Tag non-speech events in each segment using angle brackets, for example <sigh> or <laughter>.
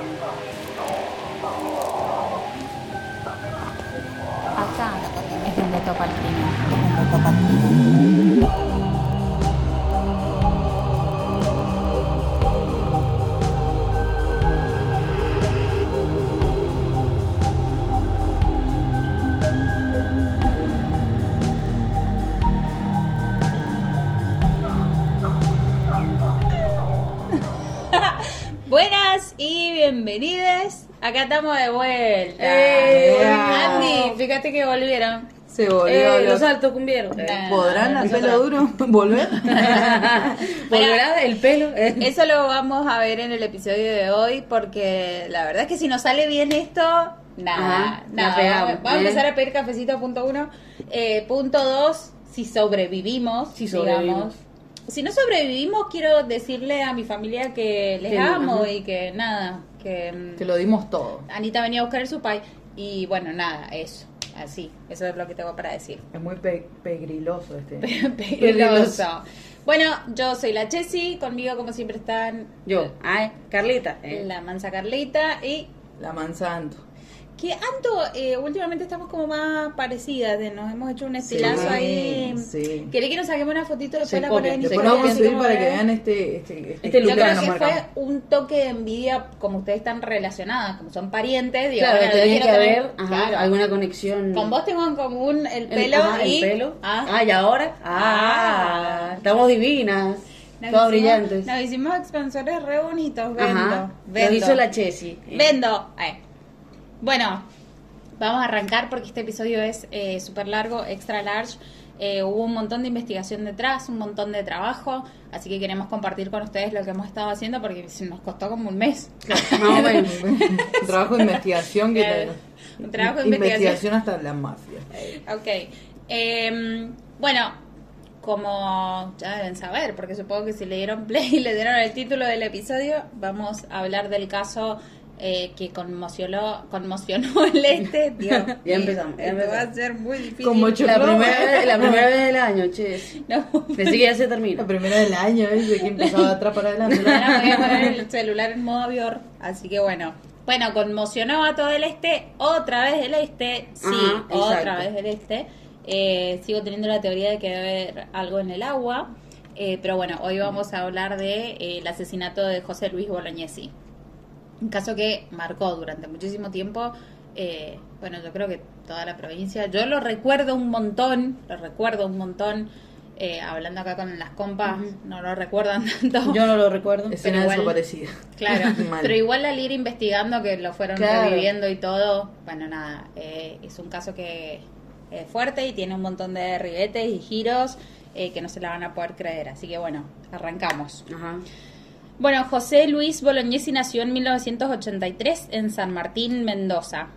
Acá es donde toca el crimen. Acá estamos de vuelta. ¡Eh! Andy, fíjate que volvieron. Se volvió Eh, los altos cumbieron. Eh. ¿Podrán Ah, el pelo duro <laughs> volver? <laughs> ¿Volverá el pelo? Eh. Eso lo vamos a ver en el episodio de hoy porque la verdad es que si nos sale bien esto, nada, Ajá, nada. pegamos, vamos, a empezar a pedir cafecito punto uno. Eh, punto dos, si sobrevivimos, Si digamos. sobrevivimos. Si no sobrevivimos, quiero decirle a mi familia que les amo ajá. y que nada, que Te lo dimos todo. Anita venía a buscar el supay y bueno, nada, eso, así, eso es lo que tengo para decir. Es muy pe- pegriloso este. <laughs> Peligroso. Bueno, yo soy la Chessy, conmigo como siempre están Yo, ay, Carlita. eh. la mansa Carlita y La manzanto. Que Anto, eh, últimamente estamos como más parecidas, de, nos hemos hecho un estilazo Sí, ahí. sí. ¿Querés que nos saquemos una fotito después Se la en Después vamos a subir para que vean este, este, Este Yo look creo que nos fue un toque de envidia, como ustedes están relacionadas, como son parientes, digo, Claro, bueno, yo tenía que haber claro. alguna conexión. Con vos tengo en común el El- pelo ajá, y... el pelo. Ah, Ah, y ahora. Ah. Ah, estamos divinas. Nos hicimos- brillantes. Nos hicimos expansores re bonitos, vendo. Ajá. vendo. Lo hizo la Chessy. eh. Vendo. Eh. Bueno, vamos a arrancar porque este episodio es eh, súper largo, extra large. Eh, hubo un montón de investigación detrás, un montón de trabajo, así que queremos compartir con ustedes lo que hemos estado haciendo porque nos costó como un mes. Un trabajo de investigación que te- Un trabajo de investigación. hasta la mafia. Ok. Em, bueno, como ya deben saber, porque supongo que si le dieron play y le dieron el título del episodio, vamos a hablar del caso eh, que conmocionó, conmocionó <laughs> el este. Dios, Ya empezamos, ya esto va a ser muy difícil. Como La primera, vez, la primera vez del año, Chessy. <laughs> No. Pensé que ya se termina. La primera del año, ¿ves? Que empezaba atrás para adelante. <laughs> Ahora voy a poner el celular en modo avión, así que bueno. Bueno, conmocionó a todo el este, otra vez del este, sí, Ajá, otra vez del este. Eh, sigo teniendo la teoría de que debe haber algo en el agua, eh, pero bueno, hoy vamos a hablar de eh, el asesinato de José Luis Bolognesi. Un caso que marcó durante muchísimo tiempo, eh, bueno, yo creo que toda la provincia. Yo lo recuerdo un montón, lo recuerdo un montón. eh, hablando acá con las compas, no lo recuerdan tanto. Yo no lo recuerdo. Escena igual- desaparecida. Claro, <laughs> pero igual al ir investigando que lo fueron Claro. reviviendo y todo, bueno, nada, eh, es un caso que es fuerte y tiene un montón de ribetes y giros eh, que no se la van a poder creer. Así que bueno, arrancamos. Ajá. Bueno, José Luis Bolognesi nació en 1983 en San Martín, Mendoza.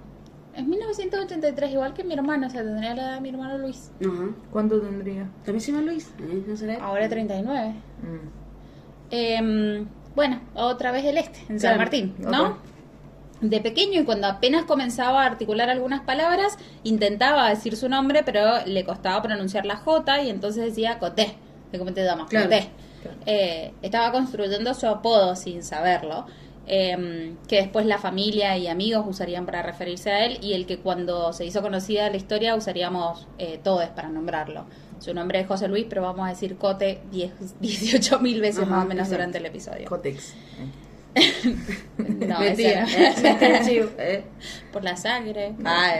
En 1983, igual que mi hermano, o sea, tendría la edad de mi hermano Luis. Ajá. ¿Cuánto tendría? ¿También se llama Luis? ¿Eh? ¿No será? Ahora 39. Mm. Em, bueno, otra vez el este, en San Claro, Martín, ¿no? ok. De pequeño y cuando apenas comenzaba a articular algunas palabras, intentaba decir su nombre, pero le costaba pronunciar la J y entonces decía Coté, de cómo te llamas, Claro, Coté. Claro. Eh, estaba construyendo su apodo sin saberlo, em, que después la familia y amigos usarían para referirse a él y el que cuando se hizo conocida la historia usaríamos eh, todos para nombrarlo. Su nombre es José Luis, pero vamos a decir Cote 18 <laughs> mil veces Ajá, más o menos exacto. durante el episodio. Cotex. <laughs> No, Mentira. ese no. Eh, eh. por la sangre. Ah,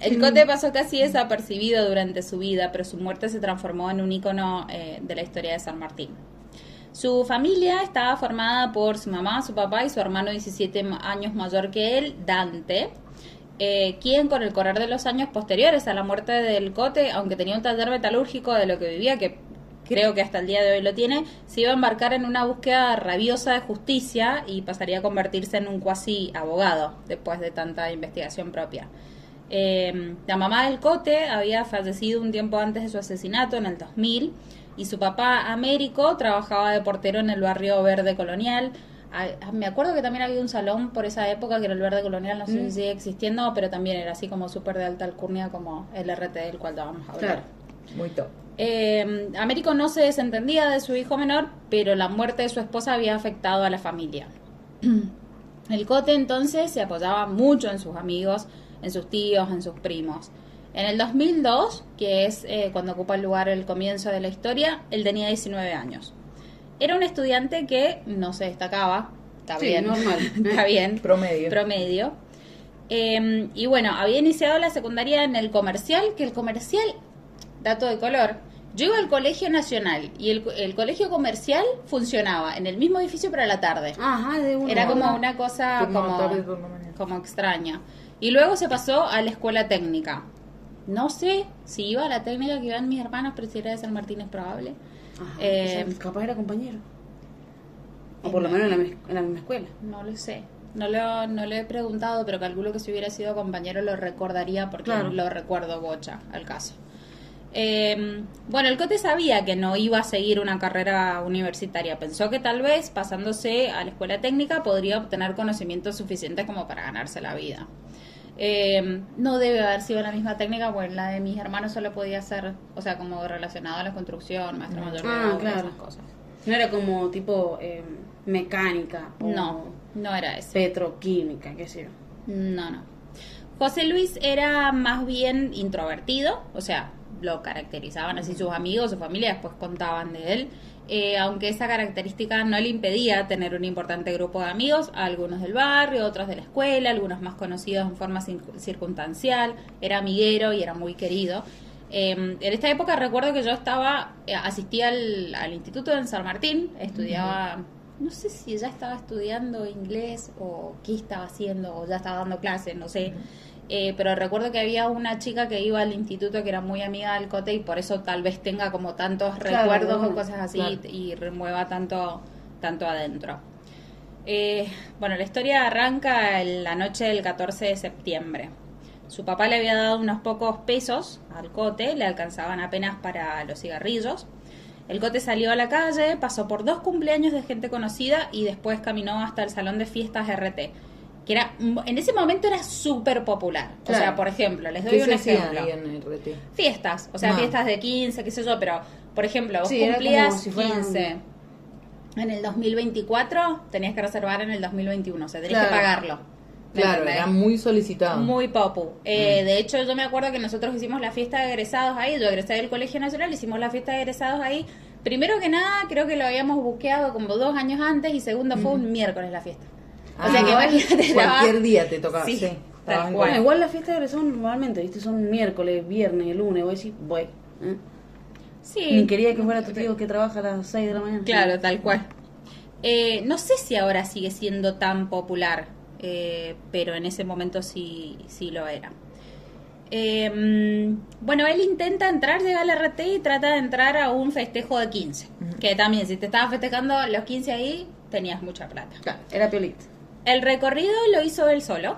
el Cote pasó casi desapercibido durante su vida, pero su muerte se transformó en un ícono eh, de la historia de San Martín. Su familia estaba formada por su mamá, su papá y su hermano 17 ma- años mayor que él, Dante, eh, quien con el correr de los años posteriores a la muerte del Cote, aunque tenía un taller metalúrgico de lo que vivía, que creo que hasta el día de hoy lo tiene, se iba a embarcar en una búsqueda rabiosa de justicia y pasaría a convertirse en un cuasi abogado después de tanta investigación propia. Eh, la mamá del Cote había fallecido un tiempo antes de su asesinato, en el 2000, y su papá, Américo, trabajaba de portero en el barrio Verde Colonial. Ah, Me acuerdo que también había un salón por esa época que era el Verde Colonial, no sé si sigue existiendo, pero también era así como súper de alta alcurnia como el RT del cual vamos a hablar. Claro. Muy top. Eh, Américo no se desentendía de su hijo menor, pero la muerte de su esposa había afectado a la familia. <clears throat> El Cote entonces se apoyaba mucho en sus amigos, en sus tíos, en sus primos. En el 2002, que es eh, cuando ocupa el lugar el comienzo de la historia, él tenía 19 años. Era un estudiante que no se destacaba, está Sí, bien, normal. <laughs> está bien, Promedio. promedio. Eh, y bueno, había iniciado la secundaria en el comercial, que el comercial, dato de color, yo iba al colegio nacional y el, el colegio comercial funcionaba en el mismo edificio pero a la tarde. Ajá, de una. Era como una cosa como, tarde, como extraña. Y luego se pasó a la escuela técnica. No sé si iba a la técnica que iban mis hermanos, pero si era de San Martín es probable. Ajá, Eh, o sea, capaz era compañero. O por lo menos en la, en la misma escuela. No lo sé. No lo, no lo he preguntado, pero calculo que si hubiera sido compañero lo recordaría porque Claro. lo recuerdo bocha al caso. Eh, bueno, el Cote sabía que no iba a seguir una carrera universitaria. Pensó que tal vez pasándose a la escuela técnica podría obtener conocimientos suficientes como para ganarse la vida. Eh, no debe haber sido la misma técnica, pues la de mis hermanos solo podía ser, o sea, como relacionado a la construcción, maestro mayor de Ah, claro. esas cosas. No era como tipo eh, mecánica o No, no era ese. petroquímica, qué sé yo. No, no. José Luis era más bien introvertido, o sea, lo caracterizaban así sus amigos, su familia, después contaban de él, eh, aunque esa característica no le impedía tener un importante grupo de amigos, algunos del barrio, otros de la escuela, algunos más conocidos en forma circunstancial, era amiguero y era muy querido. Eh, en esta época recuerdo que yo estaba, eh, asistía al, al instituto en San Martín, estudiaba, no sé si ya estaba estudiando inglés o qué estaba haciendo, o ya estaba dando clases, no sé. Eh, pero recuerdo que había una chica que iba al instituto que era muy amiga del Cote y por eso tal vez tenga como tantos Claro, recuerdos o cosas así claro. y remueva tanto, tanto adentro. Eh, bueno, la historia arranca en la noche del 14 de septiembre. Su papá le había dado unos pocos pesos al cote, le alcanzaban apenas para los cigarrillos. El cote salió a la calle, pasó por dos cumpleaños de gente conocida y después caminó hasta el salón de fiestas RT, que era en ese momento era súper popular. O sea, por ejemplo, les doy ¿Qué un se ejemplo. ahí en RT? Fiestas, o sea, Ah. fiestas de 15, qué sé yo, pero por ejemplo, vos Sí, cumplías si fueran- 15 en el 2024, tenías que reservar en el 2021, o sea, tenías Claro. que pagarlo. ¿me Claro, entendés? era muy solicitado. Muy popu. Eh, Mm. De hecho, yo me acuerdo que nosotros hicimos la fiesta de egresados ahí. Yo egresé del Colegio Nacional, hicimos la fiesta de egresados ahí. Primero que nada, creo que lo habíamos buqueado como dos años antes y segundo fue un miércoles la fiesta. O Ah, sea que imagínate. Cualquier estaba- día te tocaba. Sí, Sí, tal cual. Bueno, igual las fiestas de egresados normalmente, ¿viste? Son miércoles, viernes, lunes, voy a decir, voy. ¿eh? Sí. Ni quería que fuera tu tío que trabaja a las 6 de la mañana. Claro, tal cual. Eh, no sé si ahora sigue siendo tan popular, eh, pero en ese momento sí, sí lo era. Eh, bueno, él intenta entrar, llega al RT y trata de entrar a un festejo de 15. Que también, si te estabas festejando los 15 ahí, tenías mucha plata. Claro, era piolita. El recorrido lo hizo él solo.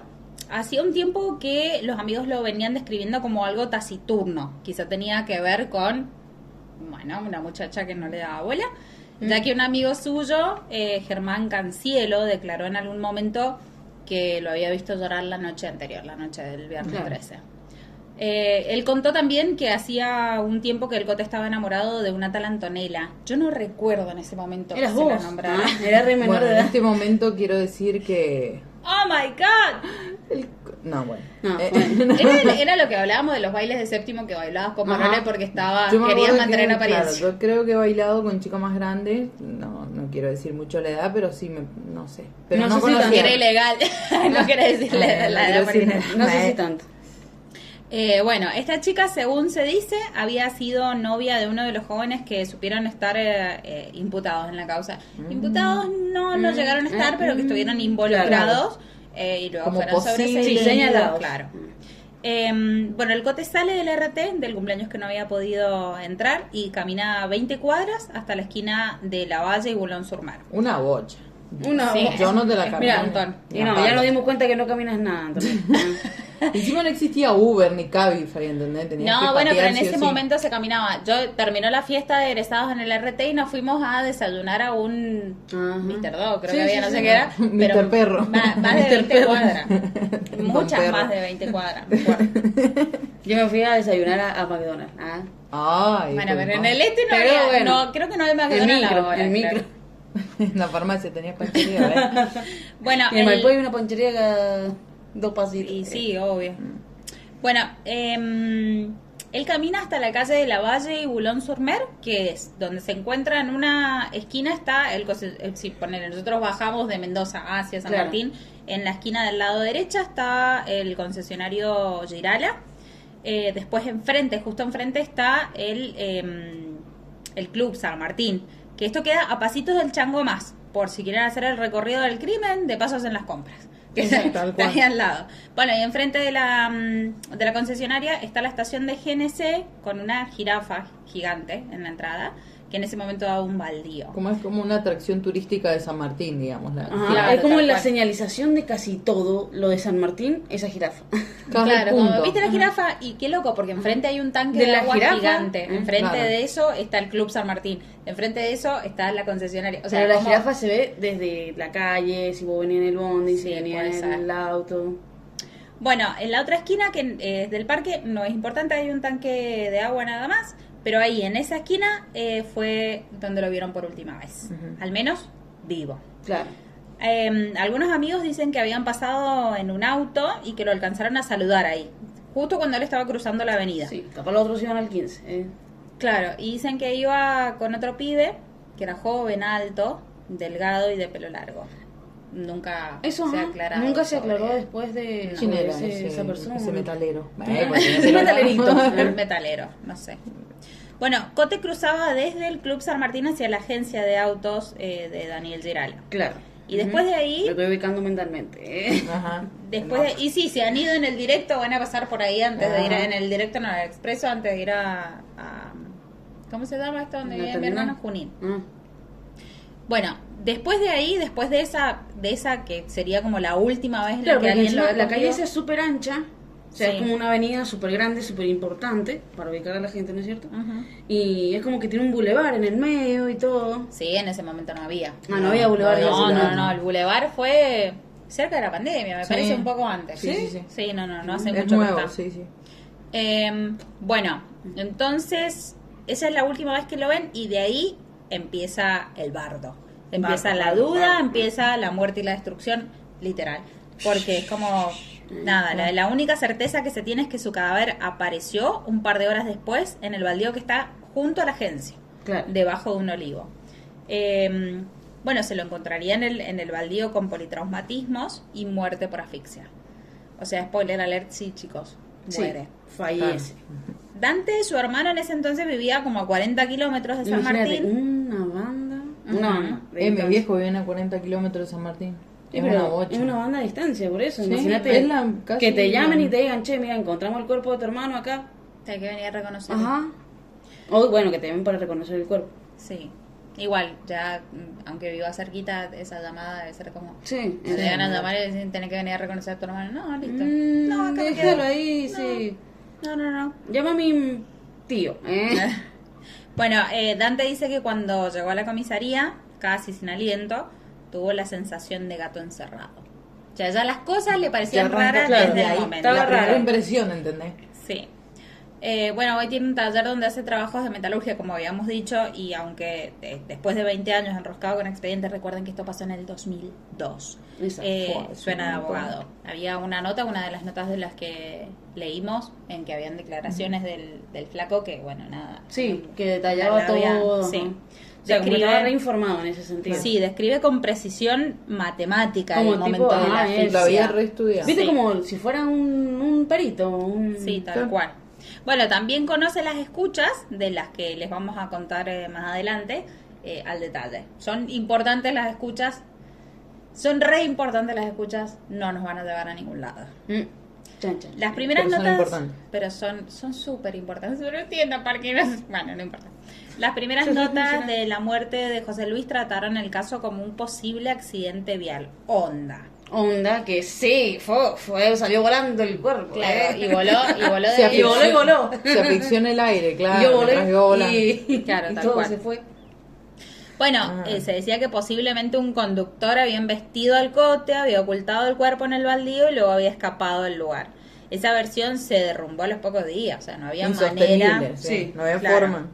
Hacía un tiempo que los amigos lo venían describiendo como algo taciturno. Quizá tenía que ver con, bueno, una muchacha que no le daba bola. Ya que un amigo suyo, eh, Germán Cancielo, declaró en algún momento que lo había visto llorar la noche anterior, la noche del viernes Claro. 13. Eh, él contó también que hacía un tiempo que el Cote estaba enamorado de una tal Antonella. Yo no recuerdo en ese momento Eras que se la vos. nombrara. Ah, Era re menor Bueno, de en edad. este momento quiero decir que. ¡Oh, my God! el- No, bueno. No, Eh, bueno. <laughs> Era, era lo que hablábamos de los bailes de séptimo que bailabas con. Manuel porque estaba querías mantener que, apariencia. Claro, yo creo que he bailado con chicas más grandes. No, no quiero decir mucho la edad, pero sí me. No sé. Pero No no, sé si No era ilegal, <laughs> no quiere decir la, Ah, la no edad quiero decir. No sé si tanto. Eh, bueno, esta chica, según se dice, había sido novia de uno de los jóvenes que supieron estar eh, eh, imputados en la causa. Mm. Imputados no lo llegaron a estar, eh, pero que estuvieron mm, involucrados eh, y luego Como fueron sobreseídos. señalados. Claro. Eh, bueno, el cote sale del RT, del cumpleaños que no había podido entrar, y camina 20 cuadras hasta la esquina de La Valle y Bulón sur Mar. Una bocha. Una Sí. Yo no te la Mira, camino. Antón. Y no, ya nos dimos cuenta que no caminas nada. Pues <laughs> Encima no existía Uber ni Cabify, ¿entendés? Tenías que No, bueno, pero en ese sí. momento se caminaba. Yo terminó la fiesta de egresados en el RT y nos fuimos a desayunar a un Ajá. Mr. Dog, creo Sí, que había, sí, no sí. sé qué era. Mr. Pero Perro. Más, <laughs> <laughs> más de Mr. 20 Perro. cuadras. Muchas Perro. más de 20 cuadras. Yo me fui a desayunar a, a McDonald's. Ah. Ay, Bueno, pero en el este no Pero había, bueno. no, creo que no hay El McDonald's micro, ahora, el micro. En <laughs> la farmacia tenía panchería, ¿eh? <laughs> Bueno, Y en el- Maipú hay una ponchería cada dos pasitos. Y sí, obvio. Bueno, em, él camina hasta la calle de la Valle y Boulogne-sur-Mer, que es donde se encuentra en una esquina está el, el- si ponele, nosotros bajamos de Mendoza hacia San Claro. Martín, en la esquina del lado derecha está el concesionario Girala. Eh, después enfrente, justo enfrente está el em, el Club San Martín, que esto queda a pasitos del Chango Más, por si quieren hacer el recorrido del crimen, de pasos en las compras. <laughs> Que está ahí al lado. Bueno, y enfrente de la, mm, de la concesionaria está la estación de GNC con una jirafa gigante en la entrada, que en ese momento da un baldío. Como es como una atracción turística de San Martín, digamos. La, Ajá, Claro, es como la cual. señalización de casi todo lo de San Martín, esa jirafa. <laughs> Claro, punto. como viste la jirafa, y qué loco, porque enfrente hay un tanque De de, la agua jirafa, gigante. mm, Enfrente claro. de eso está el Club San Martín. Enfrente de eso está la concesionaria. O sea, Pero la como- jirafa se ve desde la calle, si vos venís en el bondi, si Sí, venís puede en el auto. Bueno, en la otra esquina que eh, del parque no es importante, hay un tanque de agua nada más, pero ahí en esa esquina eh, fue donde lo vieron por última vez, al menos vivo. Claro. Eh, algunos amigos dicen que habían pasado en un auto y que lo alcanzaron a saludar ahí, justo cuando él estaba cruzando la avenida. Sí, capaz los otros iban al 15. eh. Claro, y dicen que iba con otro pibe, que era joven, alto, delgado y de pelo largo. Nunca Eso se aclarado. nunca se sobre- aclaró después de ¿Quién era ese- ese, esa persona. ese metalero? <laughs> Ese metalerito. El metalero, no sé. Bueno, Cote cruzaba desde el Club San Martín hacia la agencia de autos eh, de Daniel Girala. Claro. Y después de ahí, Me estoy ubicando mentalmente. eh. Ajá. después de, y sí, si han ido en el directo, van a pasar por ahí antes de ir a- en el directo, no, el expreso, antes de ir a, a- ¿cómo se llama esto? Donde ¿La vive mi hermano Junín. Ah, Bueno, después de ahí, después de esa, de esa que sería como la última vez Claro, la que alguien lo la calle esa es súper ancha. O sea, Sí. es como una avenida súper grande, súper importante para ubicar a la gente, ¿no es cierto? Y es como que tiene un bulevar en el medio y todo. Sí, en ese momento no había. Ah, no había bulevar. no No, no, no, el Boulevard fue cerca de la pandemia, me Sí. parece un poco antes. Sí, sí, sí. Sí, no, no, no hace Es mucho que nuevo, está. sí, sí. Eh, bueno, entonces, esa es la última vez que lo ven y de ahí empieza el bardo. Empieza Bardo, la duda, bardo. empieza la muerte y la destrucción, literal. Porque es como, nada, la, la única certeza que se tiene es que su cadáver apareció un par de horas después en el baldío que está junto a la agencia Claro. debajo de un olivo. Eh, bueno, se lo encontraría en el, en el baldío con politraumatismos y muerte por asfixia. O sea, spoiler alert, sí, chicos, Sí, muere. fallece. Dante, su hermano, en ese entonces vivía como a 40 kilómetros de San Imagínate, Martín. De Eh, mi distancia. viejo vive a 40 kilómetros de San Martín. Sí, Es pero una bocha. es una banda de distancia, por eso. Sí, Imagínate es la- casi que te llamen la- y te digan, che, mira, encontramos el cuerpo de tu hermano acá. Hay que venir a reconocer. Ajá. O bueno, que te ven para reconocer el cuerpo. Sí. Igual, ya, mm, aunque viva cerquita, esa llamada debe ser como... Sí. Se llegan a llamar y dicen, tenés que venir a reconocer a tu hermano. No, listo. Mm, no, acá me déjalo quedo. ahí, No. sí. No, no, no. Llama a mi tío. ¿eh? <laughs> Bueno, eh, Dante dice que cuando llegó a la comisaría, casi sin aliento, tuvo la sensación de gato encerrado. O sea, ya las cosas le parecían raras claro, desde de el ahí, momento. estaba La primera raro. impresión, ¿entendés? Sí. Eh, bueno, hoy tiene un taller donde hace trabajos de metalurgia, como habíamos dicho, y aunque eh, después de 20 años enroscado con expedientes, recuerden que esto pasó en el 2002. Esa Eh, fue, suena de abogado. Había una nota, una de las notas de las que leímos, en que habían declaraciones del, del flaco que, bueno, nada. Sí, que detallaba todo. sí. ajá. O sea, como que Describe- estaba reinformado en ese sentido. Sí, describe con precisión matemática Como el tipo, momento de la ah, Lo había reestudiado. Viste Sí. como si fuera un, un perito. Un... Sí, tal cual. Bueno, también conoce las escuchas, de las que les vamos a contar eh, más adelante, eh, al detalle. Son importantes las escuchas, son re importantes las escuchas, no nos van a llevar a ningún lado. Mm. Chan, chan. Las primeras Pero son notas, importantes. pero son son súper importantes. No entiendo por qué no. Bueno, no importa. Las primeras notas de la muerte de José Luis trataron el caso como un posible accidente vial. Onda. Onda que sí, fue, fue, salió volando el cuerpo. Claro, ¿eh? y voló, y <laughs> voló de Se ahí. Y voló y voló. Se en el aire, claro. Yo volé y, <laughs> Claro, y tal todo cual. se fue. Bueno, Ah. eh, se decía que posiblemente un conductor había embestido al cote, había ocultado el cuerpo en el baldío y luego había escapado del lugar. Esa versión se derrumbó a los pocos días, o sea, no había manera. sí, Sí, no había claro. forma.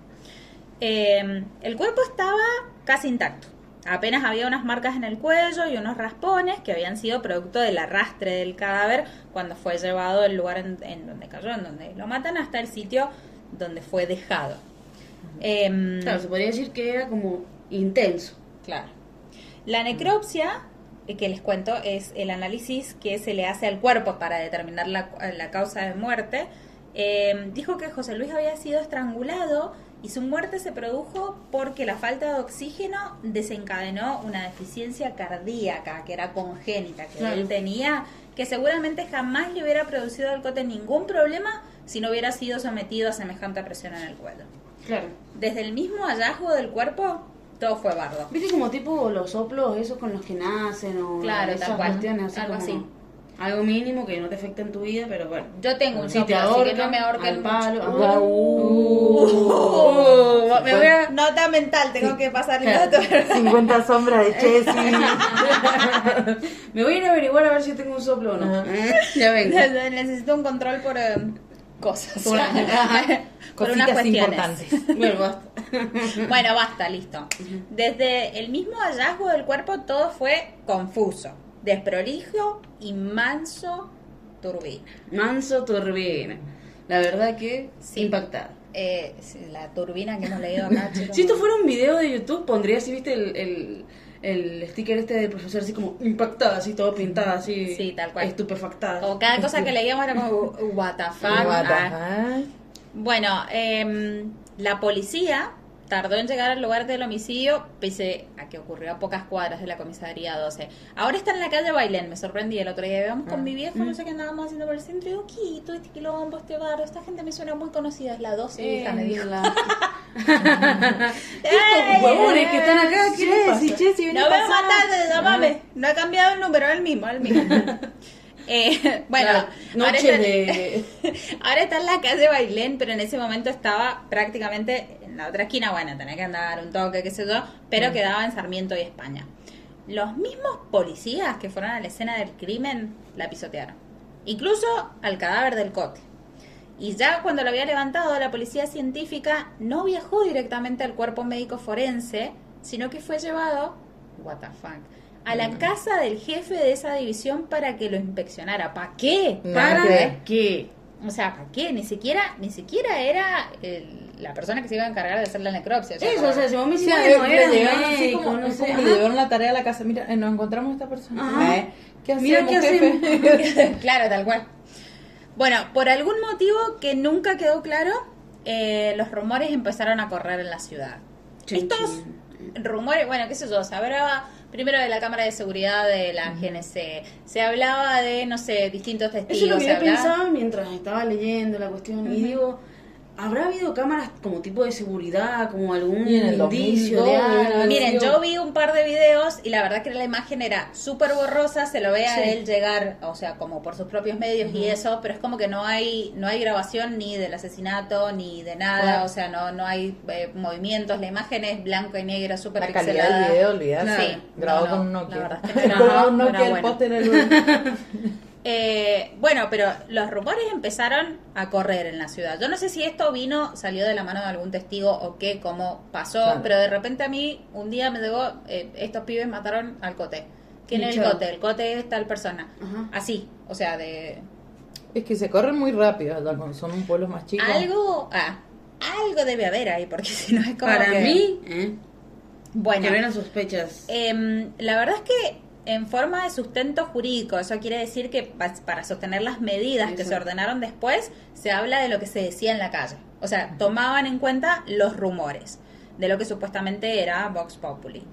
Eh, el cuerpo estaba casi intacto. Apenas había unas marcas en el cuello y unos raspones que habían sido producto del arrastre del cadáver cuando fue llevado del lugar en, en donde cayó, en donde lo matan, hasta el sitio donde fue dejado. Em, Claro, se podría decir que era como intenso. Claro. La necropsia, eh, que les cuento, es el análisis que se le hace al cuerpo para determinar la, la causa de muerte. Eh, dijo que José Luis había sido estrangulado y su muerte se produjo porque la falta de oxígeno desencadenó una deficiencia cardíaca que era congénita, que Claro. él tenía, que seguramente jamás le hubiera producido al cote ningún problema si no hubiera sido sometido a semejante presión en el cuello. Claro. Desde el mismo hallazgo del cuerpo, todo fue bardo. ¿Viste como tipo los soplos esos con los que nacen o Claro, esas cuestiones así Algo como así. Algo mínimo que no te afecta en tu vida, pero bueno. Yo tengo un Si te soplo, así que ahorcan, no me ahorquen al palo. mucho. Ah, Uh, me voy a... Nota mental, tengo que pasar el Claro. dato. 50 sombras de Chessy. <laughs> Me voy a ir a averiguar a ver si tengo un soplo o no. Eh, <laughs> Ya vengo. Necesito un control por eh, cosas. Por- <laughs> por unas cuestiones. importantes. Bueno, basta. Bueno, basta, listo. Desde el mismo hallazgo del cuerpo todo fue confuso, desprolijo y manso turbina. Manso turbina. La verdad que Sí. impactada. Eh, la turbina que hemos leído acá. <laughs> Si esto fuera un video de YouTube, pondría así, viste, el, el, el sticker este del profesor, así como impactada, así todo pintada, así. Sí, tal cual. Estupefactada. Como cada cosa que leíamos era como, "Uh, <laughs> what the fuck. What the Ah. Bueno, em, la policía tardó en llegar al lugar del homicidio, pese a que ocurrió a pocas cuadras de la comisaría 12. Ahora está en la calle Bailén, me sorprendí el otro día. Íbamos con Ah. mi viejo, no sé qué andábamos haciendo por el centro, y digo, ¿qué? Todo este quilombo, este barrio, esta gente me suena muy conocida, es la 12, hija, me dijo. <laughs> Estos huevones que están acá, ¿qué les Chessy? Chessy, No me mataste, llámame. No he cambiado el número, el mismo, el mismo. <laughs> Eh, <laughs> bueno, Claro, ahora está, de- <laughs> ahora está en la calle Bailén, pero en ese momento estaba prácticamente en la otra esquina. Bueno, tenía que andar un toque, qué sé yo, pero quedaba en Sarmiento y España. Los mismos policías que fueron a la escena del crimen la pisotearon, incluso al cadáver del cote. Y ya cuando lo había levantado, la policía científica no viajó directamente al cuerpo médico forense, sino que fue llevado, what the fuck, a la casa del jefe de esa división para que lo inspeccionara. ¿Para qué? ¿Para qué? O sea, ¿para qué? Ni siquiera, ni siquiera era el- la persona que se iba a encargar de hacer la necropsia. Eso, o sea, si vos me Sí, decís, a bueno, era le llegaron así médico, como, no es sé. como le la tarea a la casa. Mira, eh, nos encontramos a esta persona. Ajá. Eh, ¿Qué Mira, hacemos, ¿qué jefe? <laughs> claro, tal cual. Bueno, por algún motivo que nunca quedó claro, eh, los rumores empezaron a correr en la ciudad. Estos rumores, bueno, qué sé yo, se hablaba primero de la cámara de seguridad de la GNC, se hablaba de, no sé, distintos testigos. Eso es lo que yo hablaba- pensaba mientras estaba leyendo la cuestión. Y digo, ¿habrá habido cámaras como tipo de seguridad, como algún Y en el indicio 2002 de algo? Miren, yo vi un par de videos y la verdad que la imagen era súper borrosa, se lo ve a Sí. él llegar, o sea, como por sus propios medios y eso, pero es como que no hay no hay grabación ni del asesinato ni de nada, o sea, no no hay eh, movimientos, la imagen es blanco y negra, súper La calidad pixelada. del video, olvidate. Sí, Grabado no, no, con un la Nokia. verdad es que <laughs> no, Con no, el bueno. <laughs> Eh, bueno, pero los rumores empezaron a correr en la ciudad. Yo no sé si esto vino, salió de la mano de algún testigo o qué, cómo pasó, Claro. pero de repente a mí un día me llegó, eh, estos pibes mataron al cote. ¿Quién es el cote? El cote es tal persona. Ajá. Así, o sea, de Es que se corren muy rápido, son pueblos más chicos. algo, ah, algo debe haber ahí, porque <laughs> si no es como Para que- mí, ¿eh? bueno, que ven sospechas. Em, la verdad es que en forma de sustento jurídico, eso quiere decir que pa- para sostener las medidas que se ordenaron después, se habla de lo que se decía en la calle. O sea, tomaban en cuenta los rumores de lo que supuestamente era Vox Populi.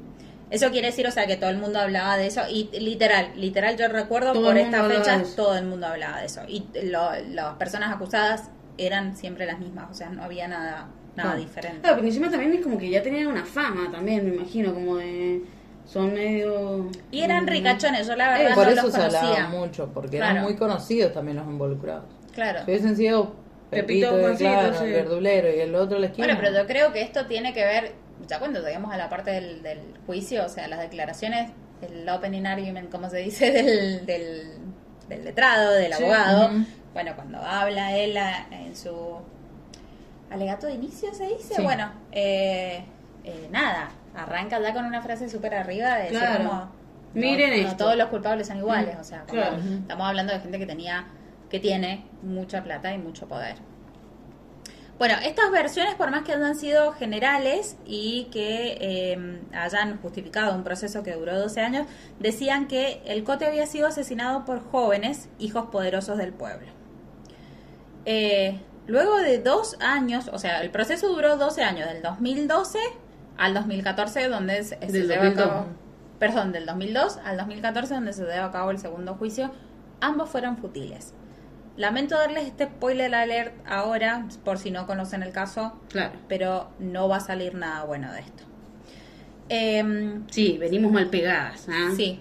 Eso quiere decir, o sea, que todo el mundo hablaba de eso y literal, literal yo recuerdo Todo por el mundo esta hablaba fecha de eso. todo el mundo hablaba de eso y lo- las personas acusadas eran siempre las mismas, o sea, no había nada nada diferente. Claro, porque encima también es como que ya tenían una fama también, me imagino, como de... Son medio... Y eran mm, ricachones, yo la Eh, verdad por no eso los se hablaba mucho, porque Claro. eran muy conocidos también los involucrados. Claro. Si hubiesen sido Pepito, Pepito, Juancito, claro, sí. el verdulero y el otro la esquina. Bueno, pero yo creo que esto tiene que ver, ya cuando lleguemos a la parte del, del juicio, o sea, las declaraciones, el opening argument, como se dice, <laughs> del, del, del letrado, del Sí, abogado, bueno, cuando habla él a- en su alegato de inicio, se dice, Sí. bueno, eh, eh, nada, arranca ya con una frase súper arriba de decir Claro. como, no- Miren no, esto. todos los culpables son iguales, o sea, como Claro. estamos hablando de gente que tenía, que tiene mucha plata y mucho poder. Bueno, estas versiones, por más que hayan sido generales y que eh, hayan justificado un proceso que duró 12 años, decían que el Cote había sido asesinado por jóvenes, hijos poderosos del pueblo. Eh, luego de dos años, o sea, el proceso duró 12 años, del 2012 al 2014, donde se, se lleva a 2002. cabo, perdón, del 2002 al 2014, donde se lleva a cabo el segundo juicio, ambos fueron futiles. Lamento darles este spoiler alert ahora, por si no conocen el caso, Claro. pero no va a salir nada bueno de esto. Em, Sí, venimos mal pegadas. ¿ah? Sí,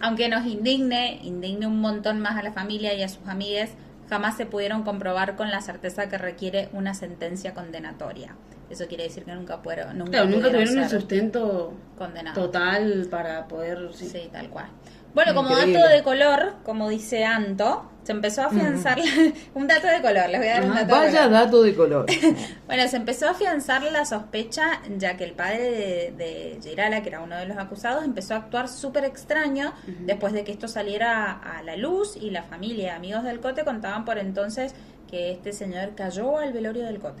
aunque nos indigne, indigne un montón más a la familia y a sus amigues, jamás se pudieron comprobar con la certeza que requiere una sentencia condenatoria. Eso quiere decir que nunca, fueron, nunca, Claro, nunca tuvieron ser sustento condenados. total para poder. sí. Sí, tal cual. Bueno, como dato de color, como dice Anto, se empezó a afianzar <laughs> un dato de color, les voy a dar un dato de Vaya color. dato de color. <laughs> Bueno, se empezó a afianzar la sospecha, ya que el padre de, de Girala, que era uno de los acusados, empezó a actuar súper extraño después de que esto saliera a la luz y la familia, amigos del Cote, contaban por entonces que este señor cayó al velorio del Cote.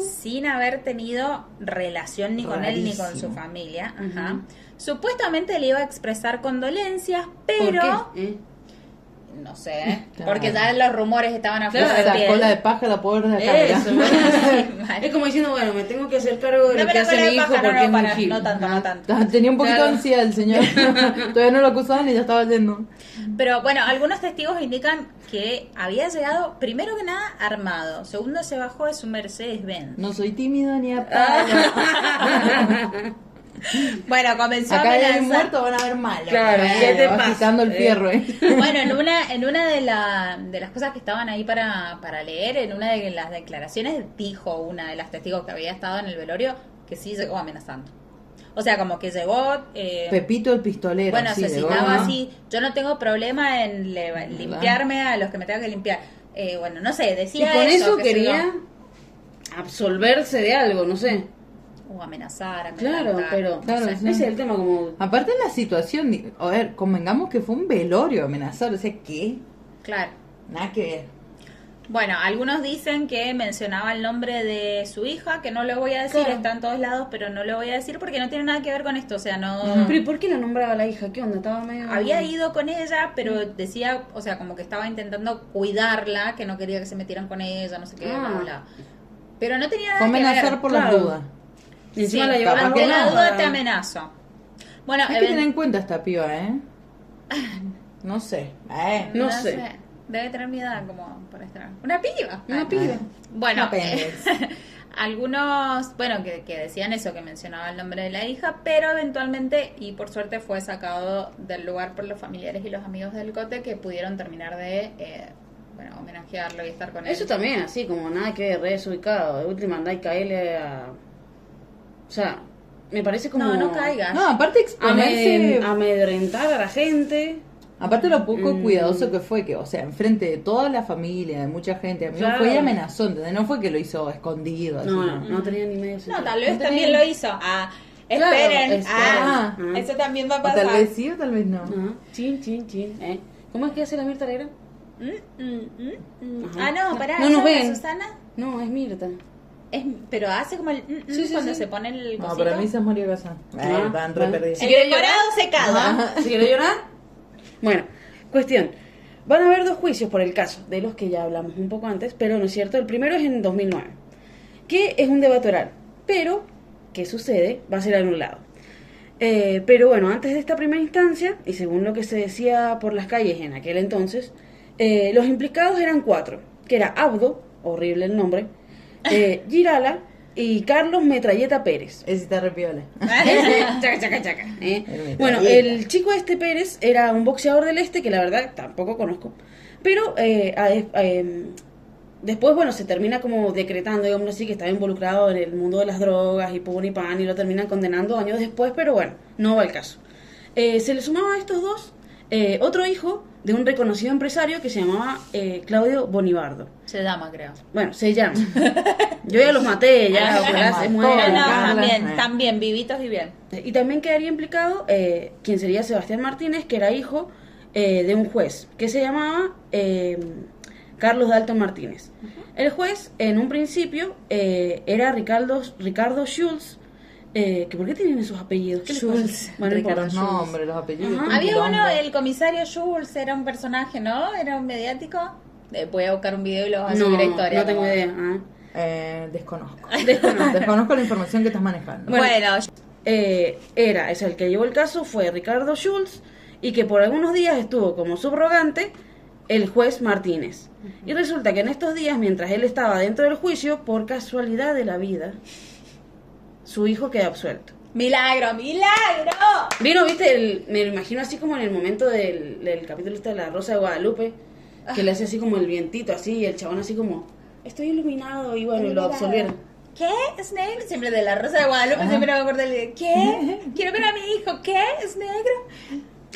Sin haber tenido relación ni con él ni con su familia. Ajá. Supuestamente le iba a expresar condolencias, pero ¿Por qué? ¿Eh? No sé, <laughs> Claro. porque ya los rumores estaban a flor Claro, de Esa piel. cola de paja la puedo ver de acá. Eso, mirá. bueno, mal. es como diciendo, bueno, me tengo que hacer cargo de No, lo que hace para mi hijo paja, no, porque no, es muy para, no tanto, no tanto. Ah, Tenía un poquito Claro. de ansiedad el señor. <laughs> Todavía no lo acusaban y ya estaba yendo. Pero bueno, algunos testigos indican que había llegado, primero que nada, armado. Segundo, se bajó de su Mercedes-Benz. No soy tímido ni a <laughs> Ah. <laughs> Bueno, comenzó Acá a amenazar. muerto, van a ver malo. Claro, ¿qué te pasa? agitando el Eh. fierro, eh. <laughs> Bueno, en una, en una de, la- de las cosas que estaban ahí para, para leer, en una de las declaraciones, dijo una de las testigos que había estado en el velorio que sí llegó amenazando. O sea, como que llegó... eh, Pepito el pistolero. bueno, citaba goma. así, yo no tengo problema en le- limpiarme a los que me tenga que limpiar. Eh, bueno, no sé, Y decía con eso, quería absolverse de algo, no sé. O amenazar, Claro, amedrentar, pero no Claro, sé. sí. ese es el tema como... Aparte la situación, a ver, convengamos que fue un velorio amenazar, o sea, ¿qué? Claro. Nada que ver. Bueno, algunos dicen que mencionaba el nombre de su hija, que no lo voy a decir, Claro. está en todos lados, pero no lo voy a decir porque no tiene nada que ver con esto, o sea, no... Pero ¿y por qué la nombraba la hija? ¿Qué onda? Estaba medio... Había ido con ella, pero decía, o sea, como que estaba intentando cuidarla, que no quería que se metieran con ella, no sé qué, Ah. bla, bla. Pero no tenía nada Fue que ver. amenazar por las claro. dudas. Y encima Sí, la llevaron ante que la no. duda te amenazo. Bueno, Hay que tener en cuenta esta piba, ¿eh? <laughs> No sé. Eh. No sé. Debe tener mi edad como para estar. Una piba. Una Ay, piba. Bueno, pendex. eh, <laughs> algunos, bueno, que, que decían eso, que mencionaba el nombre de la hija, pero eventualmente, y por suerte, fue sacado del lugar por los familiares y los amigos del Cote que pudieron terminar de, eh, bueno, homenajearlo y estar con él. Eso también, así como nada que ver, re desubicado. De última andá y caerle a... O sea, me parece como... No, no caigas. No, aparte exponerse... Amed- amedrentar a la gente. Aparte lo poco Mm. cuidadoso que fue, que, o sea, enfrente de toda la familia, de mucha gente, amigos, Claro. fue y amenazó, ¿entendés? No fue que lo hizo escondido, así, No, no, no tenía ni medio No, tal vez No también tenía- lo hizo. Ah, Claro, esperen. esperen. Ah, Ah. eso también va a O pasar. tal vez sí o tal vez no. Ajá. Chin, chin, chin. ¿eh? ¿Cómo es que hace la Mirta Legrand? Mm, mm, mm, mm. Ah, no, pará. No nos ¿esa es ven. Susana? No, es Mirta. Es, pero hace como el. mm, mm, Sí, sí, cuando sí. se pone el. No, cosito. para mí esa es María Casán. Eh, Ah, están re bueno. perdidos. Si El quieres decorado secado. ¿Si quieres llorar? Bueno, cuestión. Van a haber dos juicios por el caso, de los que ya hablamos un poco antes, pero no es cierto. El primero es en 2009, que es un debate oral. Pero, ¿qué sucede? Va a ser anulado. Eh, pero bueno, antes de esta primera instancia, y según lo que se decía por las calles en aquel entonces, eh, los implicados eran cuatro, que era Abdo, horrible el nombre, eh, Girala y Carlos Metralleta Pérez. Ese está <laughs> <laughs> chaca, chaca, chaca, ¿eh? Bueno, el chico este Pérez era un boxeador del este que la verdad tampoco conozco. Pero eh, a- eh, después, bueno, se termina como decretando, digamos así, que estaba involucrado en el mundo de las drogas y pum y pan y lo terminan condenando años después, pero bueno, no va el caso. Eh, se le sumaba a estos dos eh, otro hijo de un reconocido empresario que se llamaba eh, Claudio Bonivardo. Se llama, creo. Bueno, se llama. <laughs> Yo ya los maté, ya, ojalá se mueran. No, no, también, eh. también, vivitos y bien. Y también quedaría implicado eh, quien sería Sebastián Martínez, que era hijo eh, de un juez, que se llamaba eh, Carlos Dalton Martínez. El juez, en un principio, eh, era Ricardo, Ricardo Schulz. Eh, que ¿Por qué tienen esos apellidos? ¿Qué les pasa? Bueno, no importa. Los nombres, los apellidos. Había uno, el comisario Jules, era un personaje, ¿no? Era un mediático. Eh, voy a buscar un video y lo vas a No, subir a historia. no tengo idea. ah. Eh, desconozco. <laughs> Desconozco. Desconozco la información que estás manejando. Bueno. Bueno, eh, era, es el que llevó el caso, fue Ricardo Schulz, y que por algunos días estuvo como subrogante el juez Martínez. Y resulta que en estos días, mientras él estaba dentro del juicio, por casualidad de la vida, su hijo queda absuelto. milagro, milagro. Vino, viste, el- me lo imagino así como en el momento del, del capítulo este de la Rosa de Guadalupe, que le hace así como el vientito así, y el chabón así como, estoy iluminado, y bueno, y lo absolvieron. ¿Qué? ¿Es negro? Siempre de la Rosa de Guadalupe, siempre me acuerdo del... ¿Qué? <laughs> Quiero ver a mi hijo. ¿Qué? ¿Es negro?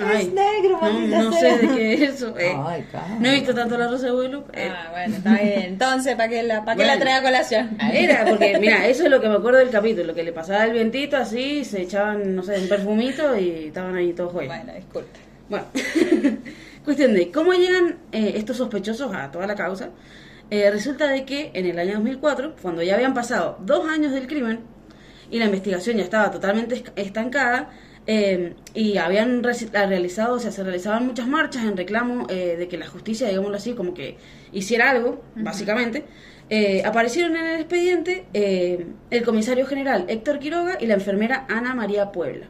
Ay, es negro, no, maldita no sea. sé de qué es eso. eh. Ay. No he visto tanto la Rosa de Guadalupe. eh. Ah, bueno, está bien. <laughs> Entonces, ¿para qué la, para qué la trae a colación? Era, porque mira, eso es lo que me acuerdo del capítulo, que le pasaba el vientito así, se echaban, no sé, un perfumito y estaban ahí todos juegos. Bueno, disculpe. Bueno, <laughs> cuestión de cómo llegan eh, estos sospechosos a toda la causa. Eh, resulta de que en el año 2004, cuando ya habían pasado dos años del crimen y la investigación ya estaba totalmente estancada, eh, y habían realizado, o sea, se realizaban muchas marchas en reclamo eh, de que la justicia, digámoslo así, como que hiciera algo, básicamente, eh, aparecieron en el expediente eh, el comisario general Héctor Quiroga y la enfermera Ana María Puebla.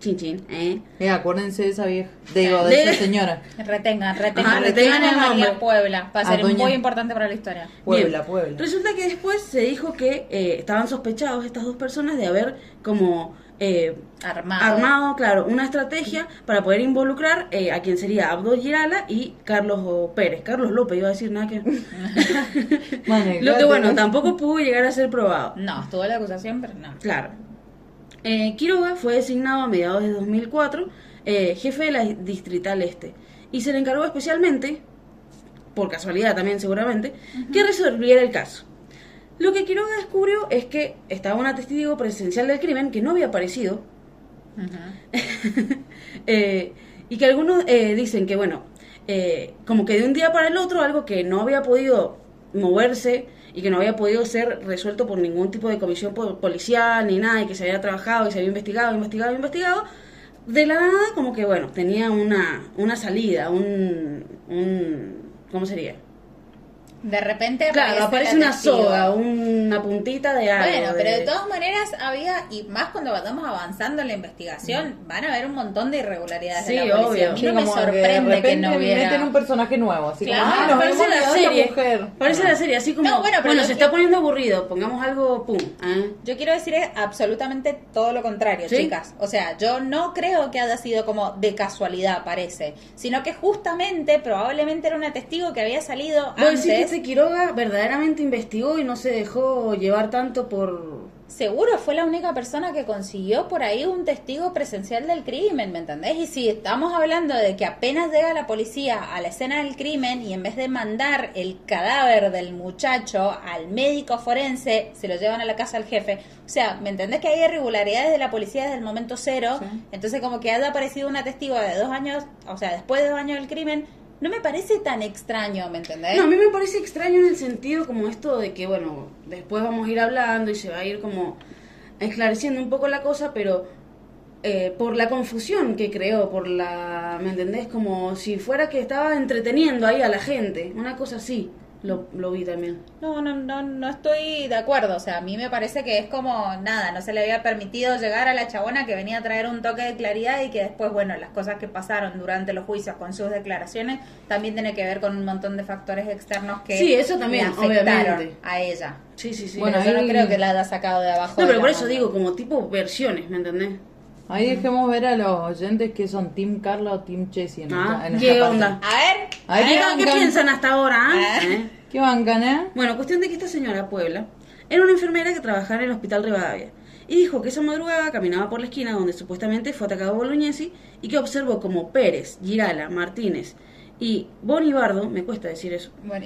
Chin chin, ¿eh? Eh, acuérdense de esa vieja. Digo, de De- esa señora. <laughs> Retengan, retengan, Ajá, retengan retengan a el María. Puebla. Va a ser doña- muy importante para la historia. Puebla, Bien. Puebla. Resulta que después se dijo que eh, estaban sospechados estas dos personas de haber como eh, Armado. armado, claro, una estrategia para poder involucrar eh, a quien sería Abdo Girala y Carlos Pérez. Carlos López, iba a decir nada que... <laughs> Bueno, Lo que bueno, tampoco pudo llegar a ser probado. No, estuvo la acusación, pero no. Claro. Eh, Quiroga fue designado a mediados de 2004 eh, jefe de la Distrital Este y se le encargó especialmente, por casualidad también seguramente, que resolviera el caso. Lo que Quiroga descubrió es que estaba un testigo presencial del crimen que no había aparecido <laughs> eh, y que algunos eh, dicen que, bueno, eh, como que de un día para el otro, algo que no había podido moverse y que no había podido ser resuelto por ningún tipo de comisión po- policial ni nada, y que se había trabajado y se había investigado, investigado, investigado, de la nada, como que, bueno, tenía una, una salida, un, un. ¿Cómo sería? De repente Claro, aparece el una testigo. soga, una puntita de algo. Bueno, pero de de- todas maneras había, y más cuando vamos avanzando en la investigación, van a haber un montón de irregularidades Sí, de la policía. obvio. A mí Sí, no me como que de sorprende que, no hubiera... meten un personaje nuevo, así Claro, como, ah, Ah, nos parece hemos la serie. mujer. Parece Ah. la serie, así como. No, bueno, pero lo se que- está poniendo aburrido, pongamos algo, pum. ¿eh? Yo quiero decir absolutamente todo lo contrario, ¿Sí? chicas. O sea, yo no creo que haya sido como de casualidad, parece, sino que justamente, probablemente era un testigo que había salido ¿Vos decís que antes. Este Quiroga verdaderamente investigó y no se dejó llevar tanto por... Seguro fue la única persona que consiguió por ahí un testigo presencial del crimen, ¿me entendés? Y si estamos hablando de que apenas llega la policía a la escena del crimen y en vez de mandar el cadáver del muchacho al médico forense, se lo llevan a la casa al jefe. O sea, ¿me entendés que hay irregularidades de la policía desde el momento cero? Entonces como que haya aparecido una testigo de dos años, o sea, después de dos años del crimen, no me parece tan extraño, ¿me entendés? No, a mí me parece extraño en el sentido como esto de que, bueno, después vamos a ir hablando y se va a ir como esclareciendo un poco la cosa, pero eh, por la confusión que creó, por la, ¿me entendés? Como si fuera que estaba entreteniendo ahí a la gente, una cosa así, lo, lo vi también. No, no, no, no estoy de acuerdo. O sea, a mí me parece que es como nada, no se le había permitido llegar a la chabona que venía a traer un toque de claridad y que después, bueno, las cosas que pasaron durante los juicios con sus declaraciones también tiene que ver con un montón de factores externos que Sí, eso también, afectaron obviamente. a ella. Sí, sí, sí. Bueno, yo ahí- no creo que la haya sacado de abajo. no, pero por eso manga. digo, como tipo versiones, ¿me entendés? Ahí dejemos ver a los oyentes que son Team Carla o Team Chessy en, Ah, en ¿qué esta parte. onda? A ver, ¿Qué, piensan hasta ahora? ah? ¿Eh? ¿Qué bancan, eh? Bueno, cuestión de que esta señora Puebla era una enfermera que trabajaba en el hospital Rivadavia y dijo que esa madrugada caminaba por la esquina donde supuestamente fue atacado Bolognesi y que observó como Pérez, Girala, Martínez y Bonibardo, me cuesta decir eso, más.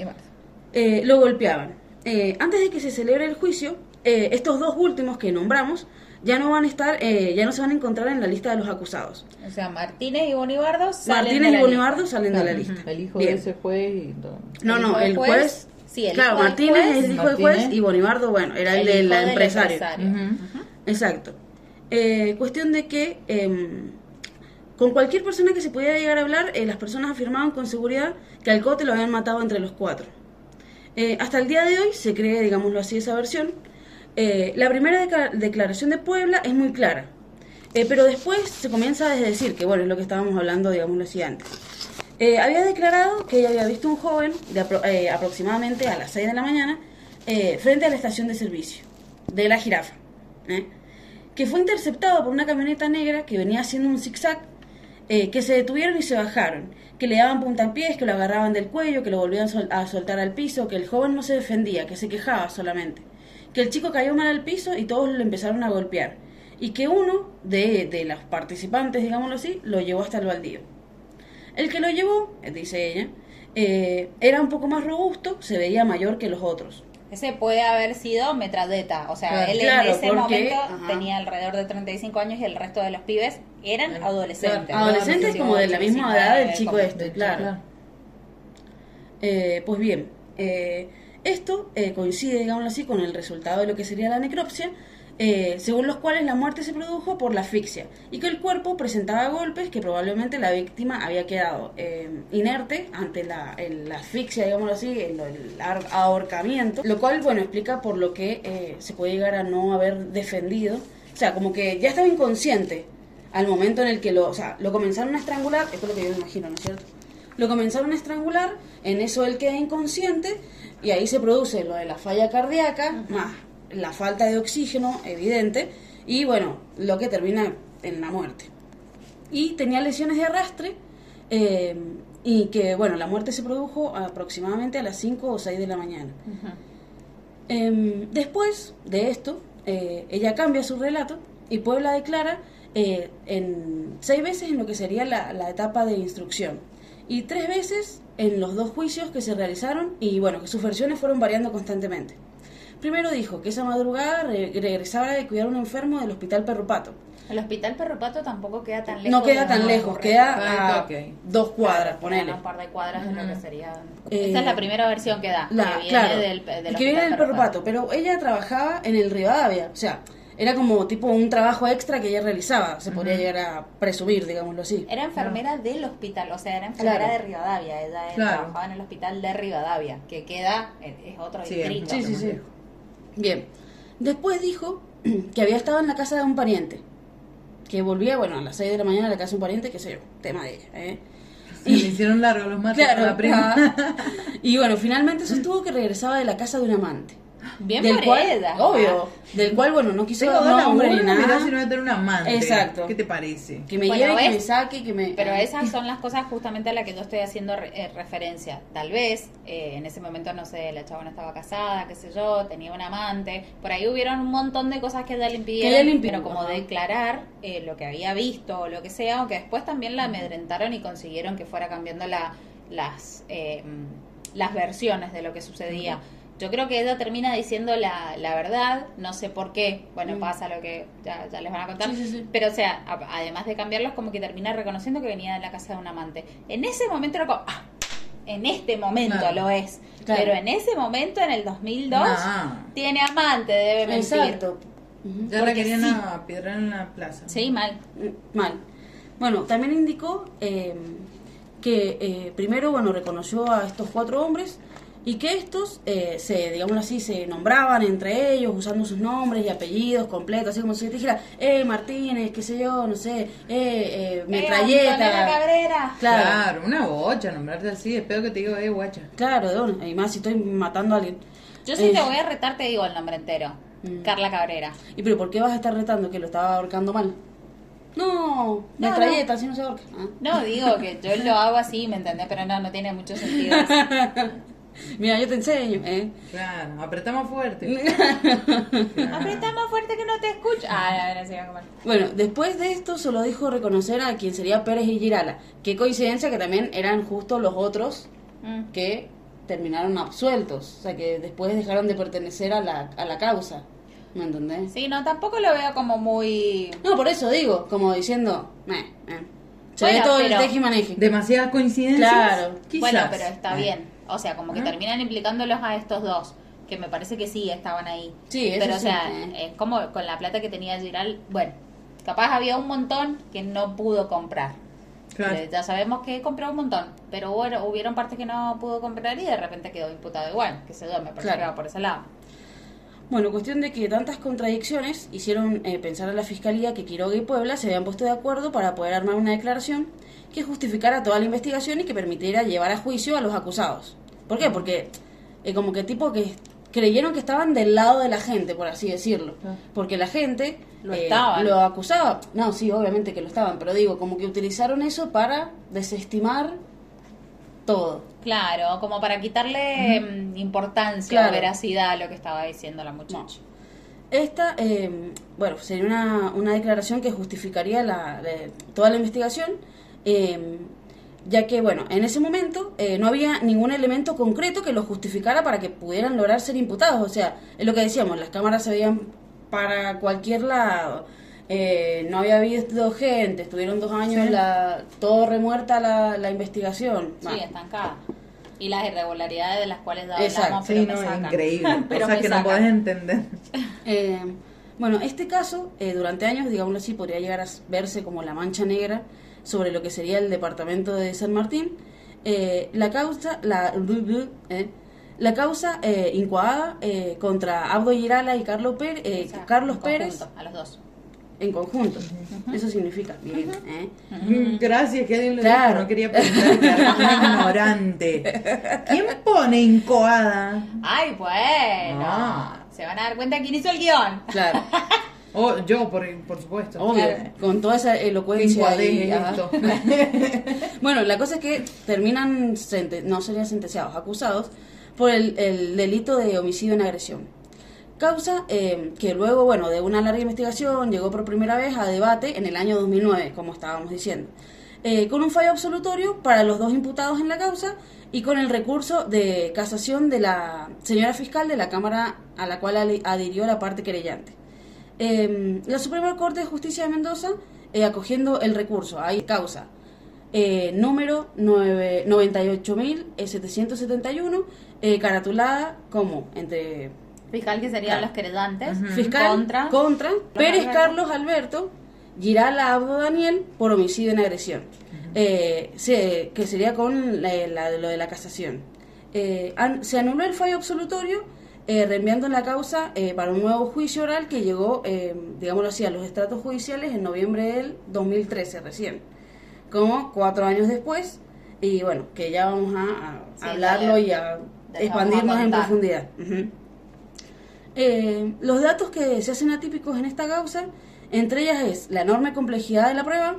eh, lo golpeaban. Eh, antes de que se celebre el juicio, eh, estos dos últimos que nombramos ya no van a estar, eh, ya no se van a encontrar en la lista de los acusados. O sea, Martínez y Bonibardo salen Martínez de y la Bonibardo lista. salen de la lista. El hijo Bien. de ese juez y todo. No, El no, el juez- juez. sí, el claro, hijo Martínez juez- es el hijo del juez y Bonibardo, bueno, era el, El del empresario. Exacto. Eh, cuestión de que em, con cualquier persona que se pudiera llegar a hablar, eh, las personas afirmaban con seguridad que al Cote lo habían matado entre los cuatro. Eh, hasta el día de hoy se cree, digámoslo así, esa versión. Eh, la primera declaración de Puebla es muy clara, Eh, pero después se comienza a decir, que bueno, es lo que estábamos hablando, digámoslo así, antes. Eh, había declarado que ella había visto un joven de apro- eh, aproximadamente a las 6 de la mañana frente a la estación de servicio de la jirafa, que fue interceptado por una camioneta negra que venía haciendo un zigzag, que se detuvieron y se bajaron, que le daban puntapiés, que lo agarraban del cuello, que lo volvían sol- a soltar al piso, que el joven no se defendía, que se quejaba solamente, que el chico cayó mal al piso y todos lo empezaron a golpear, y que uno de, de los participantes, digámoslo así, lo llevó hasta el baldío. El que lo llevó, eh, dice ella, eh, era un poco más robusto, se veía mayor que los otros. Ese puede haber sido Metradeta. O sea, Claro. él Claro, en ese porque- momento ajá. tenía alrededor de 35 años y el resto de los pibes eran Claro. adolescentes. Claro. Adolescentes como de la misma 19, edad del chico este, claro. Eh, pues bien, eh, esto eh, coincide, digámoslo así, con el resultado de lo que sería la necropsia, eh, según los cuales la muerte se produjo por la asfixia y que el cuerpo presentaba golpes que probablemente la víctima había quedado eh, inerte ante la, asfixia, digámoslo así, el, ahorcamiento, lo cual, bueno, explica por lo que eh, se puede llegar a no haber defendido, o sea, como que ya estaba inconsciente al momento en el que lo, o sea, lo comenzaron a estrangular, esto es lo que yo me imagino, ¿no es cierto? Lo comenzaron a estrangular, en eso él queda inconsciente y ahí se produce lo de la falla cardíaca, más la falta de oxígeno evidente y bueno, lo que termina en la muerte. Y tenía lesiones de arrastre eh, y que bueno, la muerte se produjo aproximadamente a las 5 o 6 de la mañana. Em, después de esto, eh, ella cambia su relato y Puebla declara eh, en seis veces en lo que sería la, la etapa de instrucción y tres veces en los dos juicios que se realizaron y bueno, que sus versiones fueron variando constantemente. Primero dijo que esa madrugada re- regresaba de cuidar a un enfermo del hospital Perrupato. El hospital Perro Pato tampoco queda tan lejos. No queda tan lejos, queda Ah, a dos cuadras, Claro, ponele. Un par de cuadras de lo que sería. Eh, Esa es la primera versión que da. La, que viene claro, del, del que viene hospital del Perro Perro Pato, pero ella trabajaba en el Rivadavia, o sea, era como tipo un trabajo extra que ella realizaba, se podría llegar a presumir, digámoslo así. Era enfermera del hospital, o sea, era enfermera Claro. de Rivadavia. Ella eh, Claro. trabajaba en el hospital de Rivadavia, que queda, es es otro Sí, distrito. Sí, sí, sí. Bien. Después dijo <clears throat> que había estado en la casa de un pariente, que volvía, bueno, a las 6 de la mañana a la casa de un pariente, qué sé yo, tema de ella, ¿eh? Se le hicieron largos los mates <laughs> Claro, a la prima. <laughs> Y bueno, finalmente sostuvo que regresaba de la casa de un amante. Bien del por cual, ella. obvio, del cual, bueno, no quiso dar nombre ni nada. si no voy a tener un amante. Exacto. ¿Qué te parece? Que me Bueno, lleve, que me saque, que me... Pero esas son <laughs> las cosas justamente a las que yo estoy haciendo re- eh, referencia. Tal vez eh, en ese momento, no sé, la chabona estaba casada, qué sé yo, tenía un amante. Por ahí hubieron un montón de cosas que ella le impidieron. ella le impidieron, pero como ajá. declarar eh, lo que había visto o lo que sea, aunque después también la amedrentaron y consiguieron que fuera cambiando la, las, eh, las versiones de lo que sucedía. Yo creo que ella termina diciendo la, la verdad, no sé por qué, bueno, Mm. pasa lo que ya, ya les van a contar, Sí, sí, sí. pero o sea, a- además de cambiarlos, como que termina reconociendo que venía de la casa de un amante. En ese momento era como, ah, en este momento Claro. lo es, Claro. pero en ese momento, en el 2002, No. tiene amante, debe mentir. Exacto. Ya la querían sí. a piedrar en la plaza. Sí, mal. Mm, Mal. Bueno, también indicó eh, que eh, primero, bueno, reconoció a estos cuatro hombres y que estos, eh, se, digamos así, se nombraban entre ellos usando sus nombres y apellidos completos, así como si te dijera, eh, Martínez, qué sé yo, no sé, eh, eh, Eh, metralleta. Cabrera. Claro, Claro, una bocha, nombrarte así, espero que te digo, eh, guacha. claro, de una. Y más si estoy matando a alguien. Yo sí Eh, te voy a retar, te digo el nombre entero. Mm. Carla Cabrera. ¿Y pero por qué vas a estar retando que lo estaba ahorcando mal? No, No, metralleta, así no se ahorca. Ah. No, digo que yo lo hago así, ¿me entendés? Pero no, no tiene mucho sentido. <laughs> <laughs> Mira, yo te enseño, ¿eh? Claro, apretamos fuerte. <laughs> Apretá más fuerte que no te escucho. Ah, ahora comer. Bueno, después de esto solo dijo reconocer a quien sería Pérez y Girala. Qué coincidencia que también eran justo los otros Mm. que terminaron absueltos. O sea, que después dejaron de pertenecer a la, a la causa. ¿Me entendés? Sí, no, tampoco lo veo como muy... No, por eso digo, como diciendo, eh, eh. Se Bueno, ve todo pero- el tejimaneje. Demasiadas coincidencias. Claro. Quizás. Bueno, pero está Eh. bien. O sea, como que terminan implicándolos a estos dos, que me parece que sí estaban ahí. Sí, eso Pero, o sea, es como con la plata que tenía Giral, bueno, capaz había un montón que no pudo comprar. Claro. Ya sabemos que compró un montón, pero bueno, hubieron partes que no pudo comprar y de repente quedó imputado igual, que se yo, me parece Claro. que va por ese lado. Bueno, cuestión de que tantas contradicciones hicieron eh, pensar a la Fiscalía que Quiroga y Puebla se habían puesto de acuerdo para poder armar una declaración que justificara toda la investigación y que permitiera llevar a juicio a los acusados. ¿Por qué? Porque eh, como que tipo que creyeron que estaban del lado de la gente, por así decirlo. Ah. Porque la gente Lo eh, lo acusaba. No, sí, obviamente que lo estaban, pero digo, como que utilizaron eso para desestimar todo. Claro, como para quitarle mm, importancia Claro. o veracidad a lo que estaba diciendo la muchacha. Esta, eh, bueno, sería una, una declaración que justificaría la, la- toda la investigación, eh, ya que, bueno, en ese momento eh, no había ningún elemento concreto que lo justificara para que pudieran lograr ser imputados. O sea, es lo que decíamos, las cámaras se veían para cualquier lado, eh, no había habido gente, estuvieron dos años Sí. la, todo remuerta la, la investigación. Sí, Bah, estancada. Y las irregularidades de las cuales hablamos, pero Sí, me no, es sacan. increíble. <laughs> pero Cosas me que no podés entender. <laughs> Eh, bueno, este caso, eh, durante años, digámoslo así, podría llegar a verse como la mancha negra sobre lo que sería el departamento de San Martín. Eh, la causa, la, eh, la causa eh, incoada eh, contra Abdo Girala y Carlos, Pérez, eh, O sea, Carlos Pérez conjunto, a los dos. En conjunto. Eso significa bien. ¿eh? Gracias, que alguien lo Claro. dijo, no quería preguntar, que era muy ignorante. ¿Quién pone incoada? Ay, bueno. Ah. Se van a dar cuenta quién hizo el guion. Claro, <laughs> Oh, yo, por, por supuesto. obvio, Claro. con toda esa ¿Qué elocuencia. esto? <laughs> Bueno, la cosa es que terminan, sente- no serían sentenciados, acusados por el, el delito de homicidio en agresión. Causa eh, que luego, bueno, de una larga investigación llegó por primera vez a debate en el año 2009, como estábamos diciendo, Eh, con un fallo absolutorio para los dos imputados en la causa y con el recurso de casación de la señora fiscal de la Cámara a la cual adhirió la parte querellante. Eh, la Suprema Corte de Justicia de Mendoza, eh, acogiendo el recurso, hay causa eh, número nueve- 98.771, eh, caratulada como entre Fiscal que serían Claro. los querellantes. fiscal Contra. contra, Pérez Alberto. Carlos Alberto, Girala Abdo Daniel por homicidio en agresión, Eh, se- que sería con la- la- lo de la casación. Eh, an- se anuló el fallo absolutorio, eh, reenviando la causa eh, para un nuevo juicio oral que llegó, eh, digámoslo así, a los estratos judiciales en noviembre del 2013 recién, como cuatro años después, y bueno, que ya vamos a, a Sí, hablarlo y a expandirnos a en profundidad. Eh, los datos que se hacen atípicos en esta causa, entre ellas es la enorme complejidad de la prueba,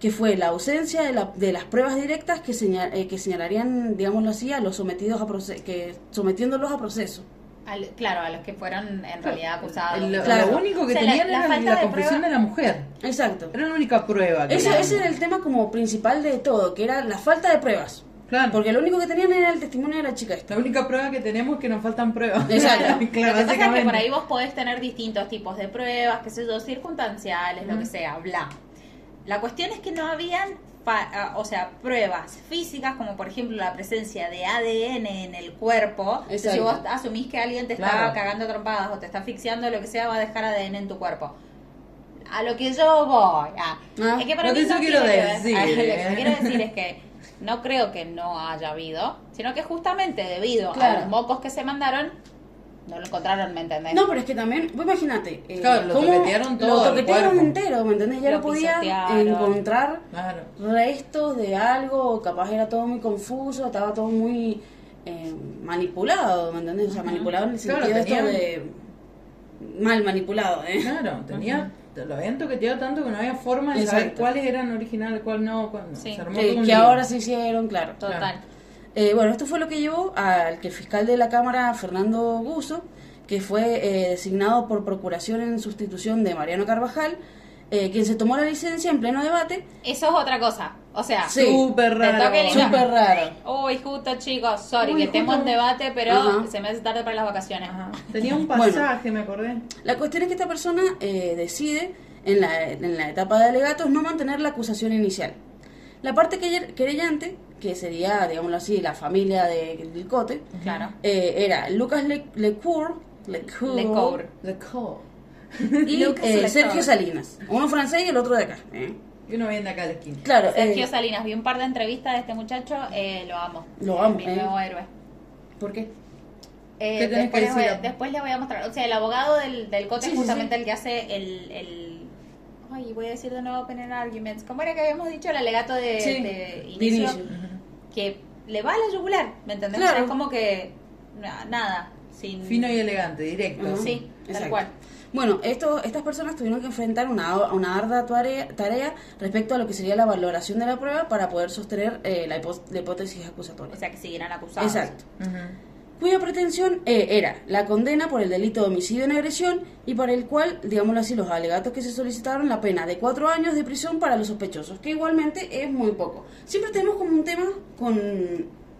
que fue la ausencia de, la- de las pruebas directas que, señal- eh, que señalarían, digámoslo así, a los sometidos a proceso, que sometiéndolos a proceso. Al- claro, a los que fueron en realidad acusados. Lo, Claro. lo único que O sea, la- tenían la era la de confesión prueba- de la mujer. Exacto. Era la única prueba. que Ese, tenían. ese era el tema como principal de todo, que era la falta de pruebas. Claro. Porque lo único que tenían era el testimonio de la chica esta. La única prueba que tenemos es que nos faltan pruebas. <laughs> Exacto. <laughs> claro, Lo que pasa es que por ahí vos podés tener distintos tipos de pruebas, qué sé yo, circunstanciales, lo que sea, bla. La cuestión es que no habían, fa- ah, o sea, pruebas físicas, como por ejemplo la presencia de ADN en el cuerpo. Entonces, si vos asumís que alguien te está Claro. cagando trompadas o te está asfixiando, lo que sea, va a dejar ADN en tu cuerpo. A lo que yo voy. ah, Ah, es que para lo mí que yo no quiero tiene- decir, <laughs> lo que yo quiero decir es que no creo que no haya habido, sino que justamente debido Claro. a los mocos que se mandaron, no lo encontraron, ¿me entendés? No, pero es que también, vos imagínate. eh, Claro, lo toquetearon todo Lo el toquetearon entero, ¿me entendés? Ya Lo no podía encontrar Claro. restos de algo, o capaz era todo muy confuso, estaba todo muy eh, manipulado, ¿me entendés? O sea, manipulado en el Claro, sentido esto tenían- de mal manipulado, ¿eh? Claro, tenía, lo habían toqueteado tanto que no había forma de saber cuáles eran originales, cuál no. Cuál no. Sí. Se armó Eh, que ahora se hicieron, claro. Total. Claro. Eh, bueno, esto fue lo que llevó al que el fiscal de la Cámara, Fernando Guso, que fue eh, designado por procuración en sustitución de Mariano Carvajal, eh, quien se tomó la licencia en pleno debate. Eso es otra cosa. O sea, Sí. Súper raro. Súper raro. Uy, justo chicos, sorry, Uy, que estemos en justo. debate, pero Ajá. se me hace tarde para las vacaciones. Ajá. <laughs> Tenía un Bueno. pasaje, me acordé. La cuestión es que esta persona eh, decide, en la, en la etapa de alegatos, no mantener la acusación inicial. La parte quere- querellante, que sería, digámoslo así, la familia de, del Cote, Claro. eh, era Lucas Le- Lecour, Lecour, Lecour. <laughs> Y eh. Sergio Salinas. Uno francés y el otro de acá. ¿eh? Y uno viene acá a la esquina. Claro, Sergio eh, Salinas, vi un par de entrevistas de este muchacho, eh, lo amo. Lo amo, Mi eh. nuevo héroe. ¿por qué? Eh, ¿Qué tenés después, que les voy, decir? después les voy a mostrar. O sea, el abogado del, del COTE Sí, es sí, justamente sí. el que hace el, el. Ay, voy a decir de nuevo Open Arguments. ¿Cómo era que habíamos dicho? El alegato de, Sí, de de inicio. Que le va a la yugular, ¿me entendés? Claro. O sea, es como que. na- Nada. Sin, Fino y elegante, directo. Ajá. Sí, tal Exacto. cual. Bueno, esto, estas personas tuvieron que enfrentar una, una ardua tarea, tarea respecto a lo que sería la valoración de la prueba para poder sostener eh, la, hipótesis acusatoria. O sea, que siguieran acusados. Exacto. Cuya pretensión eh, era la condena por el delito de homicidio en agresión y para el cual, digámoslo así, los alegatos que se solicitaron la pena de cuatro años de prisión para los sospechosos, que igualmente es muy poco. Siempre tenemos como un tema con,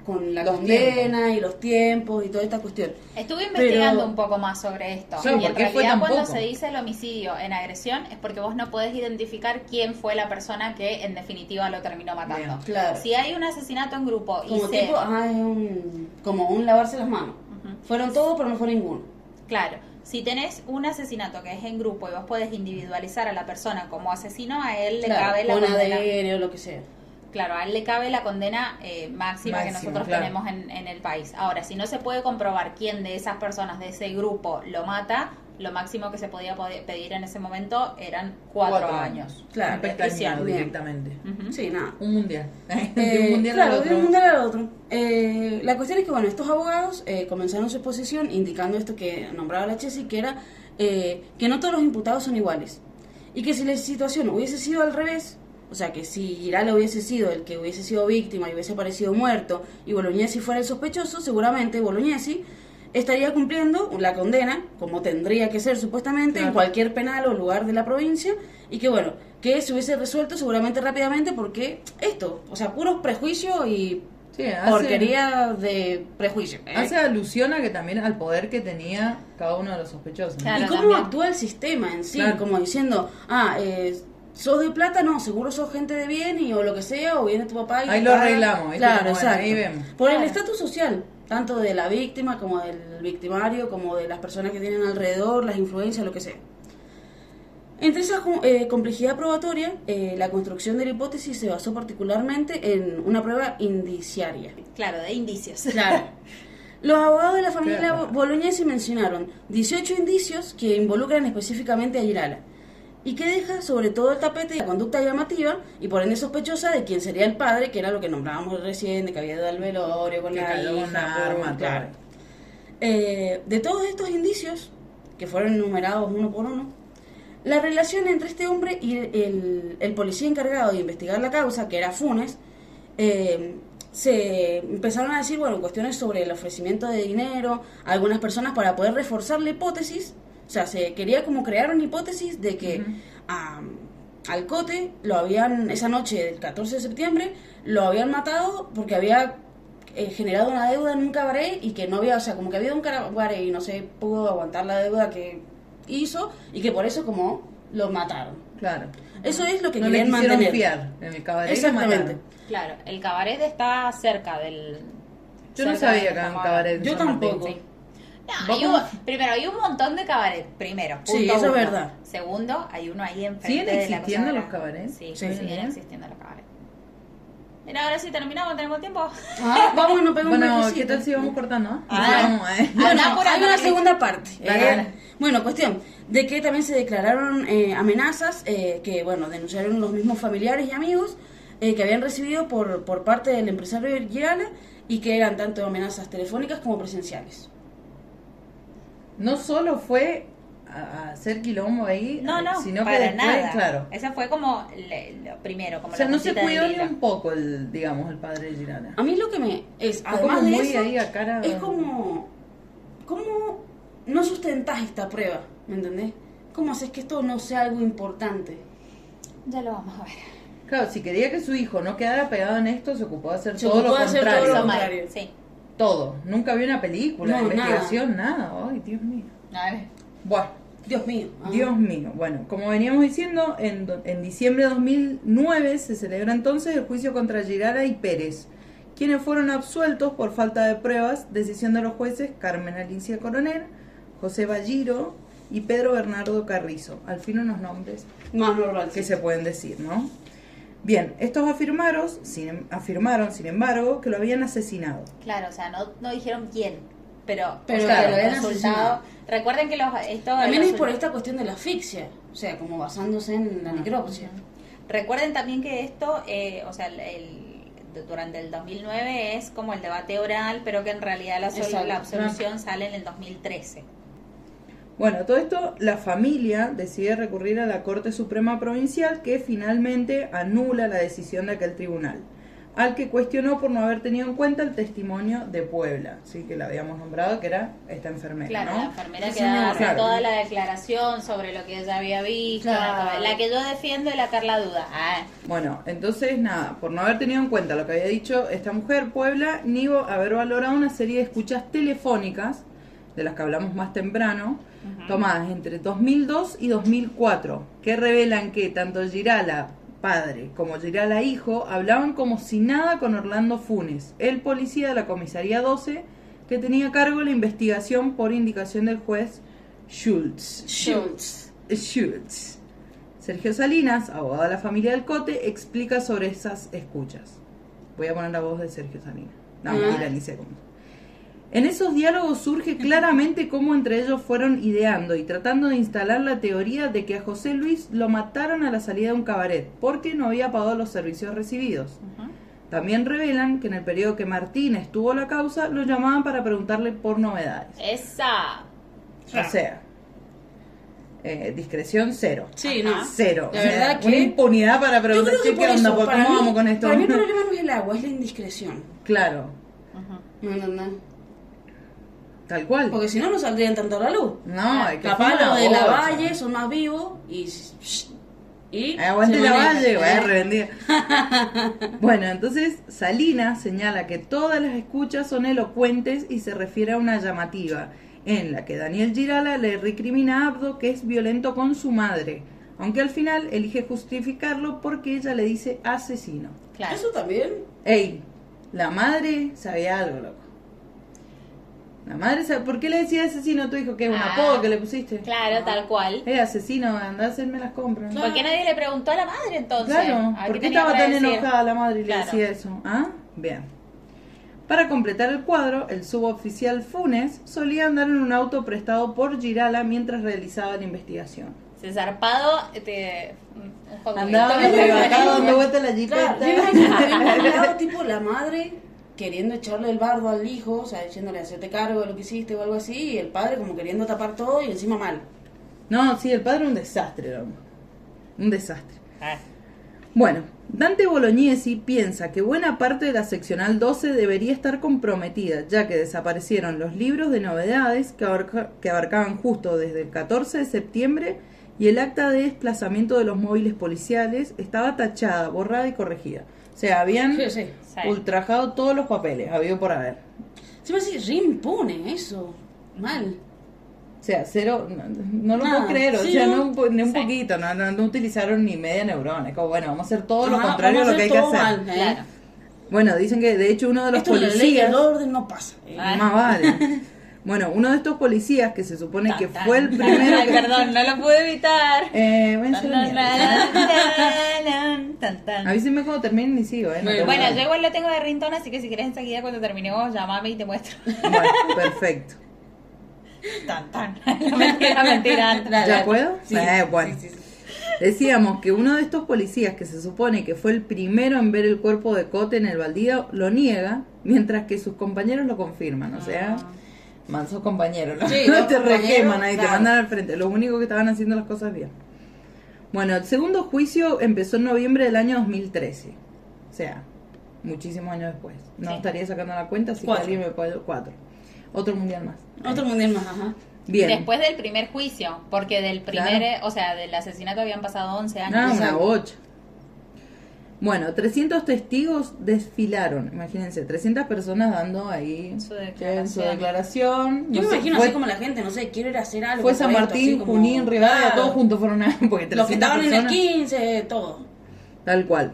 con la Los condena y los tiempos y toda esta cuestión. Estuve investigando Pero- un poco más sobre esto. Claro, y en ¿por qué fue realidad cuando se dice el homicidio en agresión es porque vos no podés identificar quién fue la persona que en definitiva lo terminó matando. Bien, claro. Si hay un asesinato en grupo y Como se... tipo, ajá, es un, como un lavarse las manos. Fueron todos, pero no fue ninguno. Claro, si tenés un asesinato que es en grupo y vos podés individualizar a la persona como asesino, a él le Claro, cabe la con. ADN o lo que sea. Claro, a él le cabe la condena eh, máxima, que nosotros claro. tenemos en, en el país. Ahora, si no se puede comprobar quién de esas personas de ese grupo lo mata, lo máximo que se podía pedir en ese momento eran cuatro, Cuatro años. Claro, prisión. directamente. Sí, nada. Un mundial. de Eh, un mundial claro, al de un mundial al otro. Eh, la cuestión es que, bueno, estos abogados eh, comenzaron su exposición indicando esto que nombraba la Chesi, que era eh, que no todos los imputados son iguales. Y que si la situación hubiese sido al revés, o sea, que si Girala hubiese sido el que hubiese sido víctima y hubiese aparecido muerto y Bolognesi fuera el sospechoso, seguramente Bolognesi estaría cumpliendo la condena, como tendría que ser supuestamente, en cualquier penal o lugar de la provincia, y que bueno, que se hubiese resuelto seguramente rápidamente porque esto, o sea, puros prejuicios y Sí, hace, porquería de prejuicio. ¿eh? hace alusión a que también al poder que tenía cada uno de los sospechosos. Claro. y cómo también. actúa el sistema en sí, Claro. como diciendo, ah, eh, sos de plata, no, seguro sos gente de bien y o lo que sea, o viene tu papá y Ahí lo paga. arreglamos, ¿viste? Claro, Como, bueno, exacto. ahí vemos. Por el estatus social, tanto de la víctima como del victimario, como de las personas que tienen alrededor, las influencias, lo que sea. Entre esa ju- eh, complejidad probatoria, eh, la construcción de la hipótesis se basó particularmente en una prueba indiciaria. Claro, de indicios. Claro. Los abogados de la familia Claro. boloñesi mencionaron 18 indicios que involucran específicamente a Girala y que deja sobre todo el tapete la conducta llamativa y por ende sospechosa de quien sería el padre, que era lo que nombrábamos recién, de que había dado al velorio con Que la cayó hija, una arma, claro. Eh, de todos estos indicios, que fueron enumerados uno por uno, la relación entre este hombre y el, el- el policía encargado de investigar la causa, que era Funes, eh, se empezaron a decir, bueno, cuestiones sobre el ofrecimiento de dinero a algunas personas para poder reforzar la hipótesis. O sea, se quería como crear una hipótesis de que al Cote lo habían, esa noche del 14 de septiembre, lo habían matado porque había eh, generado una deuda en un cabaret y que no había, o sea, como que había un cabaret y no se pudo aguantar la deuda que hizo y que por eso como lo mataron. Claro. Eso es lo que no le querían mantener. fiar en el cabaret. Exactamente. Claro, el cabaret está cerca del... Yo no sabía que había un cabaret. Yo tampoco. Sí. No, ¿Vos hay un- primero, hay un montón de cabaret. Primero, punto Sí, eso es verdad. Segundo, hay uno ahí enfrente. ¿Siguen de la existiendo los cabarets? Sí, Sí. siguen existiendo los cabarets. Mira, ahora sí terminamos, tenemos tiempo. Ah, vamos, nos pegamos Bueno, un ¿qué tal si vamos cortando? Ah, Vamos, eh. Bueno, por hay una segunda parte. Dale, Eh, dale. bueno, cuestión de que también se declararon eh, amenazas eh, que, bueno, denunciaron los mismos familiares y amigos eh, que habían recibido por, por parte del empresario Girala y que eran tanto amenazas telefónicas como presenciales. No solo fue a, hacer quilombo ahí, No, eh, no, sino que para después, nada. claro. Ese fue como le- lo primero, como O sea, la no se cuidó ni un poco, el, digamos, el padre de Girana. A mí lo que me es, Fue además como de muy eso, ahí a cara- es como, ¿cómo no sustentás esta prueba? ¿Me entendés? ¿Cómo haces que esto no sea algo importante? Ya lo vamos a ver. Claro, si quería que su hijo no quedara pegado en esto, se ocupó de hacer Se todo lo ocupó de hacer todo contrario. lo contrario. Sí. Todo. Nunca vi una película, No, investigación, nada. Ay, Dios mío. A ver. Bueno, Dios mío. ah. Dios mío. Bueno, como veníamos diciendo, en, en diciembre de 2009 se celebra entonces el juicio contra Girara y Pérez, quienes fueron absueltos por falta de pruebas, decisión de los jueces Carmen Alicia Coronel, José Balliro y Pedro Bernardo Carrizo. Al fin unos nombres Más que se pueden decir, ¿no? Bien, estos afirmaron, sin, em, afirmaron, sin embargo, que lo habían asesinado. Claro, o sea, no, no dijeron quién, pero, Pero o sea, el asesinado. Recuerden que los, esto También los- es por esta cuestión de la asfixia, o sea, como basándose en la necropsia. Recuerden también que esto, eh, o sea, el, el- durante el 2009 es como el debate oral, pero que en realidad la, la absolución sale en el 2013. Bueno, todo esto, la familia decide recurrir a la Corte Suprema Provincial que finalmente anula la decisión de aquel tribunal, al que cuestionó por no haber tenido en cuenta el testimonio de Puebla, sí que la habíamos nombrado, que era esta enfermera, Claro, ¿no? la enfermera que da Claro. toda la declaración sobre lo que ella había visto, Claro. la que yo defiendo y la Carla duda. Ah, Bueno, entonces nada, por no haber tenido en cuenta lo que había dicho esta mujer, Puebla, ni haber valorado una serie de escuchas telefónicas, de las que hablamos más temprano, tomadas entre 2002 y 2004, que revelan que tanto Girala padre como Girala hijo hablaban como si nada con Orlando Funes, el policía de la comisaría 12, que tenía a cargo la investigación por indicación del juez Schultz. Schultz. Schultz. Sergio Salinas, abogado de la familia del Cote, explica sobre esas escuchas. Voy a poner la voz de Sergio Salinas. No, Ah. mentira, ni sé cómo. En esos diálogos surge claramente cómo entre ellos fueron ideando y tratando de instalar la teoría de que a José Luis lo mataron a la salida de un cabaret porque no había pagado los servicios recibidos. ujú. También revelan que en el periodo que Martínez tuvo la causa, lo llamaban para preguntarle por novedades. Esa. O sea, eh, discreción cero. Sí, Ajá. no. Cero. La O sea, verdad que- Una impunidad para Yo preguntar creo que "Che, por qué onda, eso, para ¿cómo mí, vamos con esto? para mí el <laughs> problema no es el agua, es la indiscreción. Claro, Ujú. ¿Me entendés? Tal cual. Porque si no, no saldrían tanto a la luz. No, es que Capaz los de la valle son más vivos y... y Eh, Aguante la valle, vaya <laughs> revendida. bueno, entonces Salinas señala que todas las escuchas son elocuentes y se refiere a una llamativa, en la que Daniel Girala le recrimina a Abdo que es violento con su madre, aunque al final elige justificarlo porque ella le dice asesino. Claro. Eso también. Ey, la madre sabía algo, loco. La madre sabe, ¿por qué le decía asesino a tu hijo? ¿Qué? ¿Un Ah, apodo que le pusiste? Claro, tal cual. Eh, asesino, anda a hacerme las compras. Claro. ¿Por qué nadie le preguntó a la madre entonces? Claro, A ver ¿por qué tenía estaba para tan decir? enojada la madre y Claro. le decía eso? ¿Ah? Bien. Para completar el cuadro, el suboficial Funes solía andar en un auto prestado por Girala mientras realizaba la investigación. Se zarpado, te... poco Andaba <laughs> arrebatado dando vueltas la jipeta. Claro, yo imagino, me imagino tipo la madre queriendo echarle el bardo al hijo, o sea, diciéndole, hacerte cargo de lo que hiciste o algo así, y el padre como queriendo tapar todo y encima mal. No, sí, el padre era un desastre, loco. Un desastre. Ah, Bueno, Dante Bolognesi piensa que buena parte de la seccional 12 debería estar comprometida, ya que desaparecieron los libros de novedades que, abarca- que abarcaban justo desde el 14 de septiembre y el acta de desplazamiento de los móviles policiales estaba tachada, borrada y corregida. O sea, habían Sí, sí. Sí. ultrajado todos los papeles, habido por haber. Se me hace re impune eso. Mal. O sea, cero, no, no lo Nada, puedo creer, o sí, sea, ¿no? po- ni un Sí. poquito, no, no, no utilizaron ni media neurona. Es como, bueno, vamos a hacer todo lo contrario a lo que hay que hacer. mal, ¿eh? Claro. Bueno, dicen que de hecho uno de los Esto es la ley policías. del orden no pasa. eh. Ah. Más vale. <laughs> Bueno, uno de estos policías que se supone que Tan, tan. fue el primero. Ay, que- perdón, no lo pude evitar. Eh, voy a Tan, tan, tan, tan, tan. Avísenme cuando terminen y sigo, ¿eh? No Bueno, yo igual lo tengo de rintón, así que si quieres enseguida cuando terminemos, llamame y te muestro. Bueno, <laughs> perfecto. Tan, tan. <laughs> No, mentira, mentira. ¿Ya dale. puedo? Sí, Eh, bueno. sí, sí, sí. Decíamos que uno de estos policías que se supone que fue el primero en ver el cuerpo de Cote en el baldío lo niega, mientras que sus compañeros lo confirman. O sea, Mansos compañeros, ¿no? Sí, no <laughs> te requeman ahí, te claro. mandan al frente. Lo único que estaban haciendo las cosas bien. Bueno, el segundo juicio empezó en noviembre del año 2013. O sea, muchísimos años después. No Sí. estaría sacando la cuenta, así Cuatro. que alguien me puede... Cuatro. Otro mundial más. Otro mundial más, ajá. Bien. Después del primer juicio, porque del primer, Claro. eh, o sea, del asesinato habían pasado 11 años. Ah, una bocha. Bueno, 300 testigos desfilaron. Imagínense, 300 personas dando ahí Su declaración. su declaración. Yo No me sé, imagino fue, así como la gente, no sé, quiero ir a hacer algo. fue San esto, Martín, como- Junín, Rivadavia, Claro. todos juntos fueron a... <laughs> Porque Los que 300 estaban en el personas- 15, todo. Tal cual.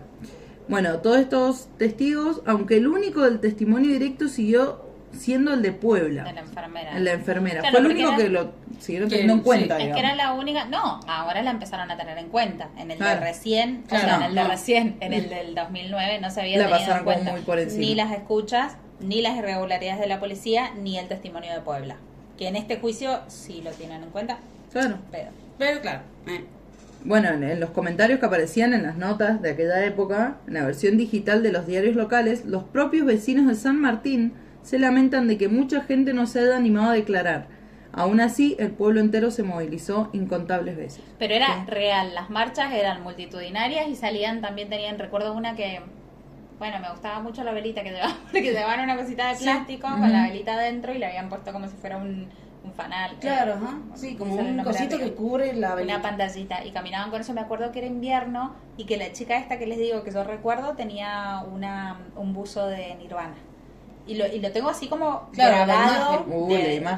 Bueno, todos estos testigos, aunque el único del testimonio directo siguió siendo el de Puebla, De la enfermera. la enfermera. Claro, Fue el único era- que lo siguieron que- teniendo en sí, cuenta. Es que era la única. No, ahora la empezaron a tener en cuenta. En el Claro. de recién, Claro, o sea, en el de no. recién, en el del 2009 no se había La tenido pasaron en como cuenta muy por encima. ni las escuchas, ni las irregularidades de la policía, ni el testimonio de Puebla. Que en este juicio sí lo tienen en cuenta, Claro. pero. Pero claro, eh. Bueno, en, en los comentarios que aparecían en las notas de aquella época, en la versión digital de los diarios locales, los propios vecinos de San Martín se lamentan de que mucha gente no se haya animado a declarar. Aún así, el pueblo entero se movilizó incontables veces. Pero era real, las marchas eran multitudinarias y salían, también tenían, recuerdo una que, bueno, me gustaba mucho la velita que llevaban, <laughs> porque llevaban una cosita de plástico con la velita adentro y le habían puesto como si fuera un, un fanal. Claro, Eh, ajá. Sí, como un cosito que cubre la Una velita. pantallita y caminaban con eso. Me acuerdo que era invierno y que la chica esta que les digo que yo recuerdo tenía una, un buzo de Nirvana. Y lo, y lo tengo así como Claro, la grabado. Uy,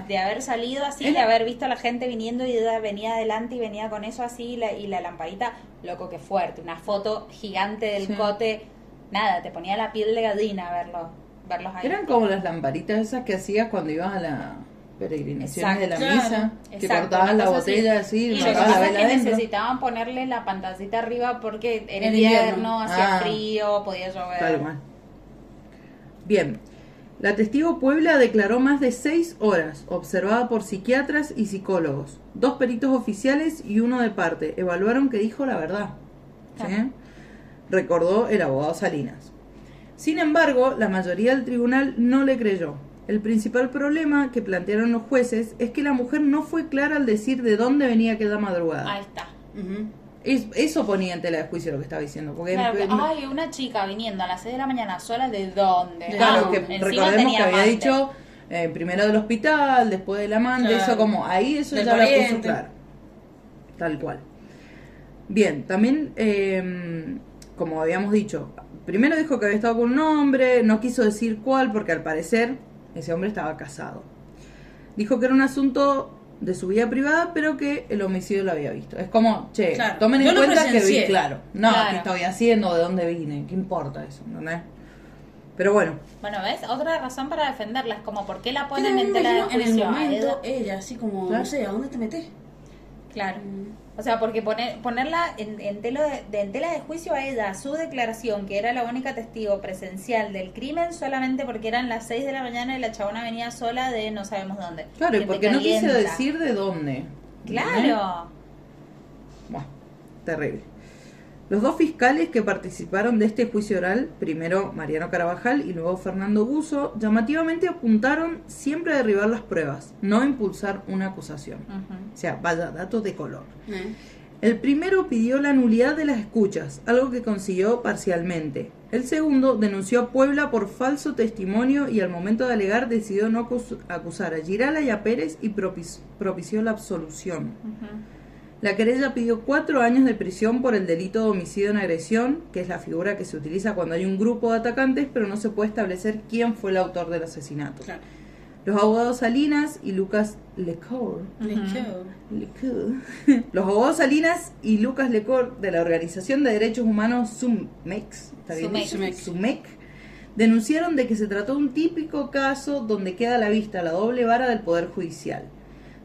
de, haber salido así, de haber visto a la gente viniendo y ella venía adelante y venía con eso así y la, y la lamparita, loco que fuerte, una foto gigante del Sí. cote, nada, te ponía la piel de gallina verlo, verlos ahí. Eran como las lamparitas esas que hacías cuando ibas a la peregrinación de la misa, que Exacto, una la así. botella así, Y lo que pasa es necesitaban ponerle la pantallita arriba porque era En invierno, invierno. hacía Ah. frío, podía llover. Tal. Bien. La testigo Puebla declaró más de seis horas, observada por psiquiatras y psicólogos. Dos peritos oficiales y uno de parte evaluaron que dijo la verdad. ¿Sí? Recordó el abogado Salinas. Sin embargo, la mayoría del tribunal no le creyó. El principal problema que plantearon los jueces es que la mujer no fue clara al decir de dónde venía aquella madrugada. Ahí está. Es- eso ponía en tela de juicio lo que estaba diciendo. Porque Claro, que, ay, una chica viniendo a las 6 de la mañana sola, ¿de dónde? Claro, Ah, que recordemos que había amante. dicho eh, primero del hospital, después del amante, Claro. eso como ahí eso Del ya la puso claro. Tal cual. Bien, también, eh, como habíamos dicho, primero dijo que había estado con un hombre, no quiso decir cuál porque al parecer ese hombre estaba casado. Dijo que era un asunto de su vida privada, pero que el homicidio lo había visto. Es como, che, Claro, tomen en cuenta que vi, claro. No, Claro. ¿qué estoy haciendo? ¿De dónde vine? ¿Qué importa eso? ¿Entendés? Pero bueno, Bueno, ¿ves? Otra razón para defenderla es como, ¿por qué la ponen en tela de imagino en el momento, Ella- así como, Claro. no sé, ¿a dónde te metes? Claro. O sea, porque poner, ponerla en, en tela de, de- en tela de juicio a ella, su declaración, que era la única testigo presencial del crimen, solamente porque eran las 6 de la mañana y la chabona venía sola de no sabemos dónde. Claro, y porque no calienta. decir de dónde. Claro. Terrible. Los dos fiscales que participaron de este juicio oral, primero Mariano Carabajal y luego Fernando Buzo, llamativamente apuntaron siempre a derribar las pruebas, no impulsar una acusación. O sea, vaya, datos de color. Eh. El primero pidió la nulidad de las escuchas, algo que consiguió parcialmente. El segundo denunció a Puebla por falso testimonio y al momento de alegar decidió no acus- acusar a Girala y a Pérez y propició la absolución. La querella pidió cuatro años de prisión por el delito de homicidio en agresión, que es la figura que se utiliza cuando hay un grupo de atacantes, pero no se puede establecer quién fue el autor del asesinato. Claro. Los abogados Salinas y Lucas Lecour Le Ujú. quedo. Lecour. <laughs> Los abogados Salinas y Lucas Lecor de la Organización de Derechos Humanos SUMEX, ¿está bien Sumec. dicho? Sumec. SUMEC, denunciaron de que se trató de un típico caso donde queda a la vista la doble vara del Poder Judicial.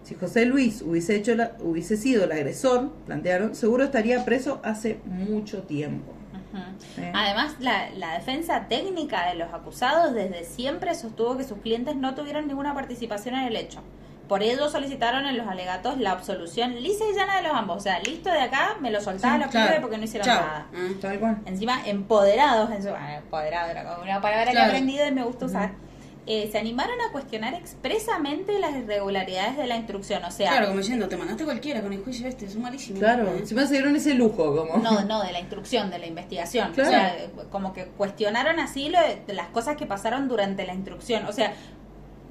Si José Luis hubiese, hecho la- hubiese sido el agresor, plantearon, seguro estaría preso hace mucho tiempo. Sí. Además, la, la defensa técnica de los acusados desde siempre sostuvo que sus clientes no tuvieron ninguna participación en el hecho. Por ello solicitaron en los alegatos la absolución lisa y llana de los ambos. O sea, listo de acá, me lo soltaba Sí, a los Claro. porque no hicieron Chao. nada. Cual. Encima, empoderados en su... ah, empoderado era como una palabra que he aprendido y me gusta usar. Eh, se animaron a cuestionar expresamente las irregularidades de la instrucción. O sea, Claro, como diciendo, te mandaste cualquiera con el juicio este, es malísimo. Claro, ¿eh? se dieron ese lujo, como. no, <laughs> no, de la instrucción, de la investigación. Claro. O sea, como que cuestionaron así lo de, de las cosas que pasaron durante la instrucción. O sea,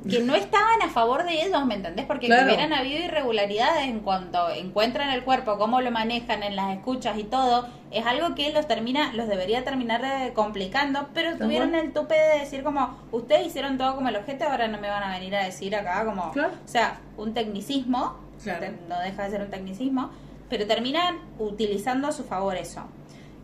que no estaban a favor de ellos, ¿me entendés? Porque Claro. que hubieran habido irregularidades en cuanto encuentran el cuerpo, cómo lo manejan en las escuchas y todo, es algo que los termina, los debería terminar complicando, pero tuvieron el tupe de decir como, ustedes hicieron todo como el objeto, ahora no me van a venir a decir acá como, Claro. o sea, un tecnicismo, Claro. no deja de ser un tecnicismo, pero terminan utilizando a su favor eso.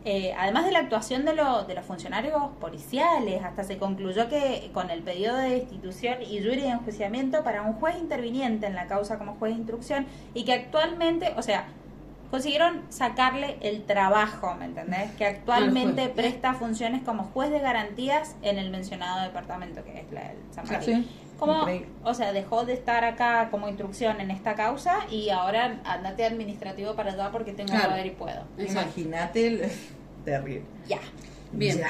Eh, además de la actuación de, lo- de los funcionarios policiales, hasta se concluyó que con el pedido de destitución y jury de enjuiciamiento para un juez interviniente en la causa como juez de instrucción y que actualmente, o sea, consiguieron sacarle el trabajo, ¿me entendés? Que actualmente presta funciones como juez de garantías en el mencionado departamento que es la del San. Martín. Sí, Como, increíble. o sea, dejó de estar acá como instrucción en esta causa y ahora andate administrativo para allá porque tengo Claro. poder y puedo. Imagínate el. <laughs> Terrible. Ya. Bien. Ya.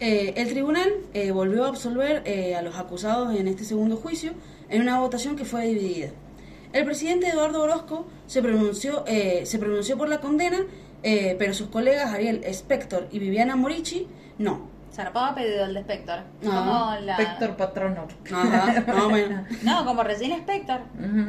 Eh, el tribunal eh, volvió a absolver eh, a los acusados en este segundo juicio en una votación que fue dividida. El presidente Eduardo Orozco se pronunció, eh, se pronunció por la condena, eh, pero sus colegas Ariel Spector y Viviana Morici no. Zarpado pedido el de Spector. Ah, como la... Spector Patronor. Ajá. No, como recién Spector.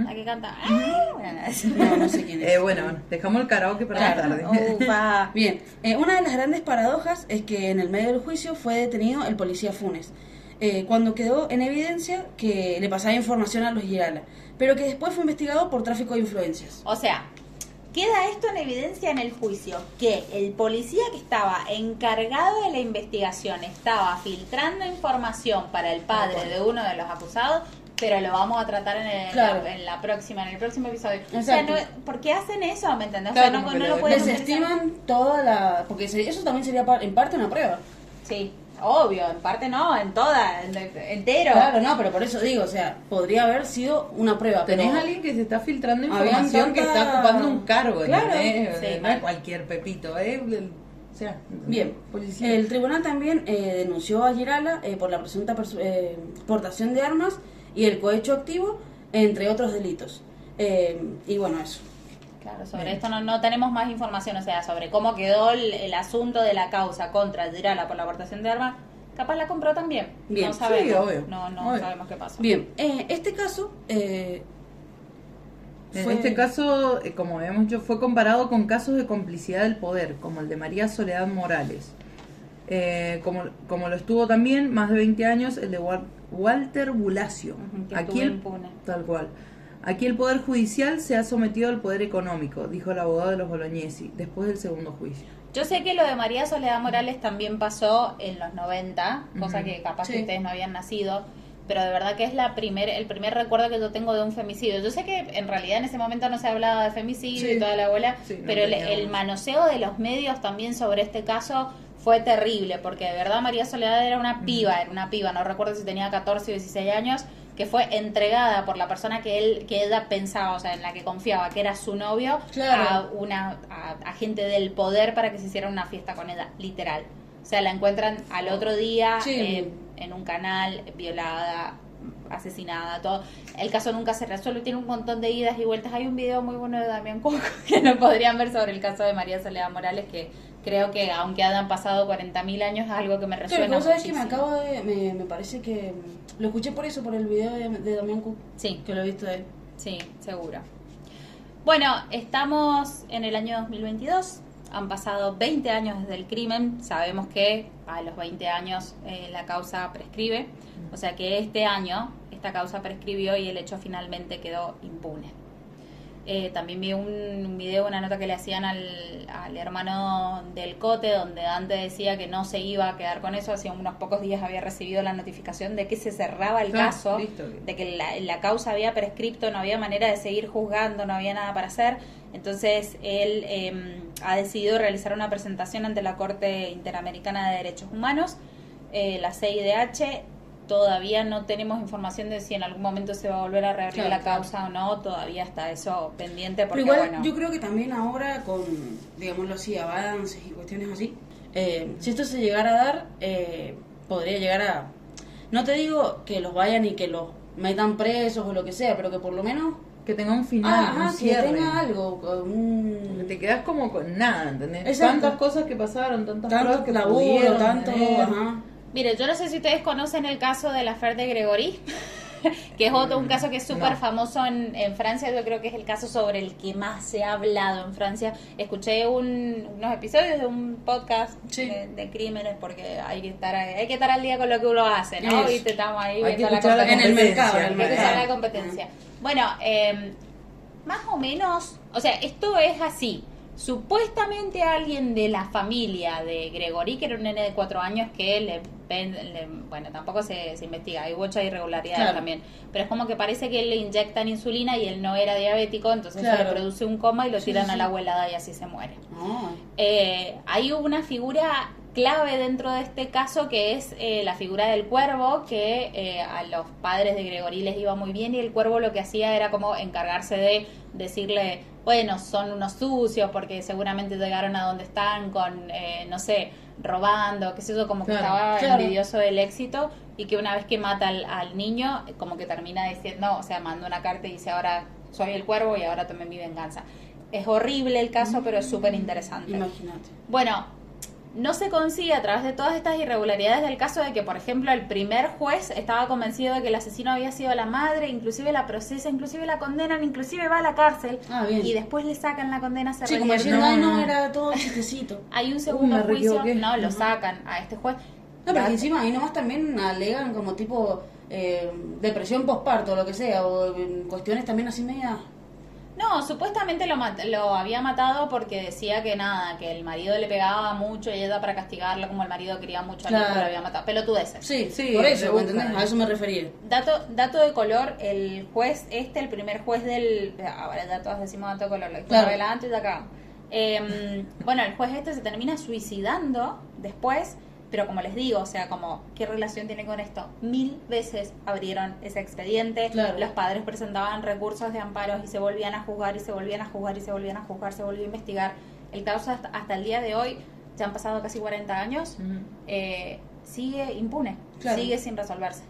La que canta. ¡Ah! Bueno. No, no sé quién es. Eh, bueno, dejamos el karaoke para la tarde. Ufa. Bien, eh, una de las grandes paradojas es que en el medio del juicio fue detenido el policía Funes, eh, cuando quedó en evidencia que le pasaba información a los Girala, pero que después fue investigado por tráfico de influencias. O sea, queda esto en evidencia en el juicio, que el policía que estaba encargado de la investigación estaba filtrando información para el padre de uno de los acusados, pero lo vamos a tratar en, el- Claro. en la próxima, en el próximo episodio. O sea, no, ¿por qué hacen eso? ¿Me entendés? Claro, o sea, no, lo pueden utilizar. Desestiman toda la... porque eso también sería en parte una prueba. Sí, obvio, en parte no, en toda, en- entero. Claro, no, pero por eso digo, o sea, podría haber sido una prueba. pero- Tenés a alguien que se está filtrando información que está ocupando un cargo, Claro. ¿entendés? Sí, no es cualquier pepito, ¿eh? O sea, Bien, policía. el tribunal también eh, denunció a Girala eh, por la presunta eh, portación de armas y el cohecho activo, entre otros delitos. Eh, y bueno, eso. Claro, sobre Bien. esto no, no tenemos más información, o sea, sobre cómo quedó el, el asunto de la causa contra Girala por la aportación de armas. Capaz la compró también. Bien. No Sí, sabemos. obvio. No, no Obvio. sabemos qué pasó. Bien, eh, este caso eh, En fue- este caso, eh, como habíamos dicho, fue comparado con casos de complicidad del poder, como el de María Soledad Morales. Eh, como, como lo estuvo también más de 20 años el de Wal- Walter Bulacio. Ujú, que Aquí estuvo el, impune. tal cual. Aquí el poder judicial se ha sometido al poder económico, dijo el abogado de los Bolognesi, después del segundo juicio. Yo sé que lo de María Soledad Morales también pasó en los 90, cosa que capaz Sí. que ustedes no habían nacido, pero de verdad que es la primer, el primer recuerdo que yo tengo de un femicidio. Yo sé que en realidad en ese momento no se hablaba de femicidio Sí. y toda la bola, Sí, no pero el manoseo de los medios también sobre este caso fue terrible, porque de verdad María Soledad era una piba, era una piba, no recuerdo si tenía 14 o 16 años, que fue entregada por la persona que él que ella pensaba, o sea, en la que confiaba, que era su novio, Claro. a una a, a gente del poder para que se hiciera una fiesta con ella, literal. O sea, la encuentran al otro día Sí. eh, en un canal, violada, asesinada, todo. El caso nunca se resuelve, tiene un montón de idas y vueltas. Hay un video muy bueno de Damián Cuoco <laughs> que lo podrían ver sobre el caso de María Soledad Morales, que creo que aunque hayan pasado 40.000 años es algo que me resuena vos sabés que me muchísimo. acabo de. Me, me parece que. Lo escuché por eso, por el video de, de Damián Cook, Sí, que lo he visto de él. Sí, seguro. Bueno, estamos en el año 2022. Han pasado 20 años desde el crimen. Sabemos que a los 20 años eh, la causa prescribe. O sea que este año esta causa prescribió y el hecho finalmente quedó impune. Eh, también vi un, video, una nota que le hacían al, al hermano del Cote, donde Dante decía que no se iba a quedar con eso. Hacía unos pocos días había recibido la notificación de que se cerraba el Ah, caso, listo. de que la, la causa había prescripto, no había manera de seguir juzgando, no había nada para hacer. Entonces él eh, ha decidido realizar una presentación ante la Corte Interamericana de Derechos Humanos, eh, la CIDH. Todavía no tenemos información de si en algún momento se va a volver a reabrir Claro, la claro. causa o no. Todavía está eso pendiente porque, Pero igual bueno, yo creo que también ahora con, digámoslo así, avances y cuestiones así, eh, si esto se llegara a dar, eh, podría llegar a No te digo que los vayan y que los metan presos o lo que sea, pero que por lo menos Que tenga un final, ah, un ajá, que tenga algo, con un- Te quedas como con nada, ¿entendés? Exacto. Tantas cosas que pasaron, tantas tanto que laburo, pudieron tanto, ajá. Mire, yo no sé si ustedes conocen el caso de la Fer de Gregory, <laughs> que es otro, un caso que es súper No. famoso en, en Francia. Yo creo que es el caso sobre el que más se ha hablado en Francia. Escuché un- unos episodios de un podcast Sí. de, de crímenes porque hay que estar hay que estar al día con lo que uno hace, ¿no? Eso. Viste, estamos ahí Hay que viendo la En el competencia. mercado, en el mercado. la competencia. Bueno, eh, más o menos, o sea, esto es así. Supuestamente alguien de la familia de Gregory, que era un nene de cuatro años que le, le- bueno, tampoco se, se investiga, hay muchas irregularidades Claro. también, pero es como que parece que le inyectan insulina y él no era diabético, entonces se le produce un coma y lo Sí, tiran sí, a la abuelada y así se muere. Ah, Eh, hay una figura clave dentro de este caso que es eh, la figura del cuervo, que eh, a los padres de Gregory les iba muy bien y el cuervo lo que hacía era como encargarse de decirle, bueno, son unos sucios porque seguramente llegaron a donde están con, eh, no sé, robando, qué sé yo, como que Claro, estaba claro. envidioso del éxito y que una vez que mata al, al niño, como que termina diciendo, o sea, manda una carta y dice, ahora soy el cuervo y ahora tomé mi venganza. Es horrible el caso, pero es súper interesante. imagínate. Bueno, no se consigue a través de todas estas irregularidades del caso de que, por ejemplo, el primer juez estaba convencido de que el asesino había sido la madre, inclusive la procesa, inclusive la condenan, inclusive va a la cárcel Ah, y después le sacan la condena, se Sí, como diciendo, No, no, era todo chistecito. <laughs> Hay un segundo juicio, no, lo sacan a este juez. No, pero encima ahí nomás también alegan como tipo eh, depresión postparto o lo que sea, o eh, cuestiones también así media... No, supuestamente lo, había matado porque decía que nada, que el marido le pegaba mucho y ella para castigarlo, como el marido quería mucho hijo, Claro. lo había matado. Pelotudeces. Sí, Sí, por eso, ¿me entendés? A eso me refería. Dato, dato de color, el juez este, el primer juez del... Ahora ya todos decimos dato de color, lo Claro. antes y ya acá. Eh, bueno, el juez este se termina suicidando después, pero como les digo, o sea, como, ¿qué relación tiene con esto? Mil veces abrieron ese expediente, Claro. los padres presentaban recursos de amparos y se volvían a juzgar y se volvían a juzgar y se volvían a juzgar, se volvió a investigar. El caso hasta, hasta el día de hoy, ya han pasado casi 40 años, eh, sigue impune, Claro. sigue sin resolverse.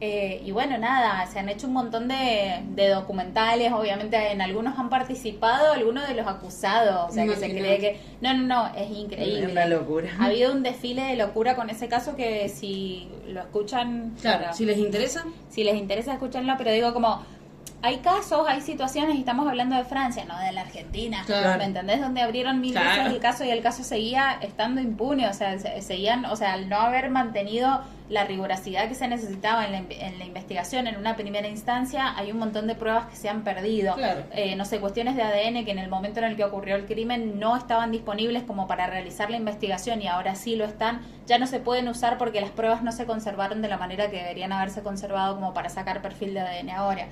Eh, y bueno, nada, se han hecho un montón de, de documentales, obviamente en algunos han participado algunos de los acusados, o sea que se cree que... No, no, no, es increíble. Es una locura. Ha habido un desfile de locura con ese caso que si lo escuchan... Claro, si les interesa, si les interesa escucharlo, pero digo como hay casos, hay situaciones, y estamos hablando de Francia, no de la Argentina, Claro. ¿me entendés? Donde abrieron mil Claro. veces el caso y el caso seguía estando impune, o sea, se- seguían, o sea, al no haber mantenido la rigurosidad que se necesitaba en la, en la investigación en una primera instancia, hay un montón de pruebas que se han perdido. Claro. Eh, no sé, cuestiones de ADN que en el momento en el que ocurrió el crimen no estaban disponibles como para realizar la investigación y ahora sí lo están, ya no se pueden usar porque las pruebas no se conservaron de la manera que deberían haberse conservado como para sacar perfil de ADN ahora.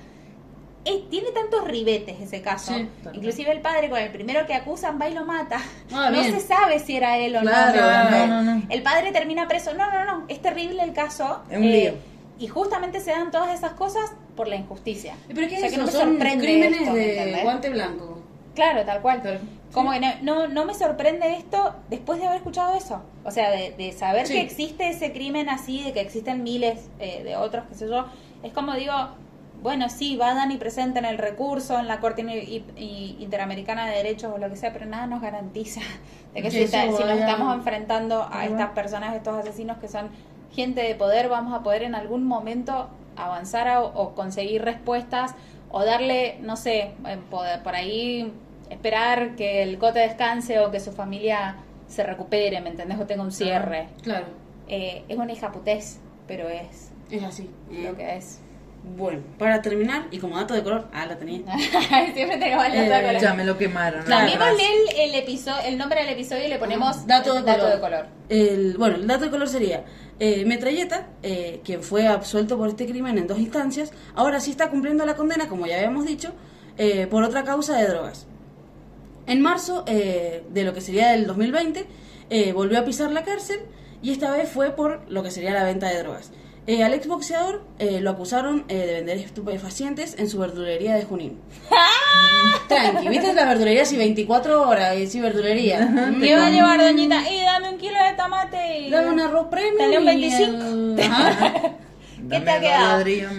Eh, tiene tantos ribetes ese caso. Sí, Inclusive el padre con el primero que acusan va y lo mata. Ah, no bien. se sabe si era él o Claro, no. no, no, no. El padre termina preso. No, no, no. Es terrible el caso. Es un lío. Y justamente se dan todas esas cosas por la injusticia. pero es que O sea, eso no me son crímenes esto, ¿me de entendés? guante blanco. Claro, tal cual. Claro. Como que no, no, no me sorprende esto después de haber escuchado eso. O sea, de, de saber Sí. que existe ese crimen así, de que existen miles eh, de otros, qué sé yo. Es como digo, bueno, sí, vayan y presenten el recurso en la Corte Interamericana de Derechos o lo que sea, pero nada nos garantiza <laughs> de que Que si, está- eso si nos estamos enfrentando a estas personas, estos asesinos que son gente de poder, vamos a poder en algún momento avanzar a- o conseguir respuestas o darle, no sé, eh, poder- por ahí esperar que el cote descanse o que su familia se recupere, ¿me entendés? O tenga un cierre. Claro, Eh, es una hijaputez, pero es es así. lo que es. Bueno, para terminar, y como dato de color, ah, la tenía. <laughs> Siempre tenemos el Eh, dato de color. Ya me lo quemaron. Cambiémosle el, el, episodio, el nombre del episodio y le ponemos dato de color. de color. El, bueno, el dato de color sería eh, Metralleta, eh, quien fue absuelto por este crimen en dos instancias, ahora sí está cumpliendo la condena, como ya habíamos dicho, eh, por otra causa de drogas. En marzo eh, de lo que sería del 2020, eh, volvió a pisar la cárcel y esta vez fue por lo que sería la venta de drogas. Eh, al exboxeador eh, lo acusaron eh, de vender estupefacientes en su verdulería de Junín. <laughs> Tranqui, ¿viste las verdulerías y 24 horas y sí verdulería? ¿Qué va a llevar, doñita? Y dame un kilo de tomate y... Dame un arroz premium. Dale un y 25. el- <laughs> Ajá. ¿Qué te ha quedado? papelito,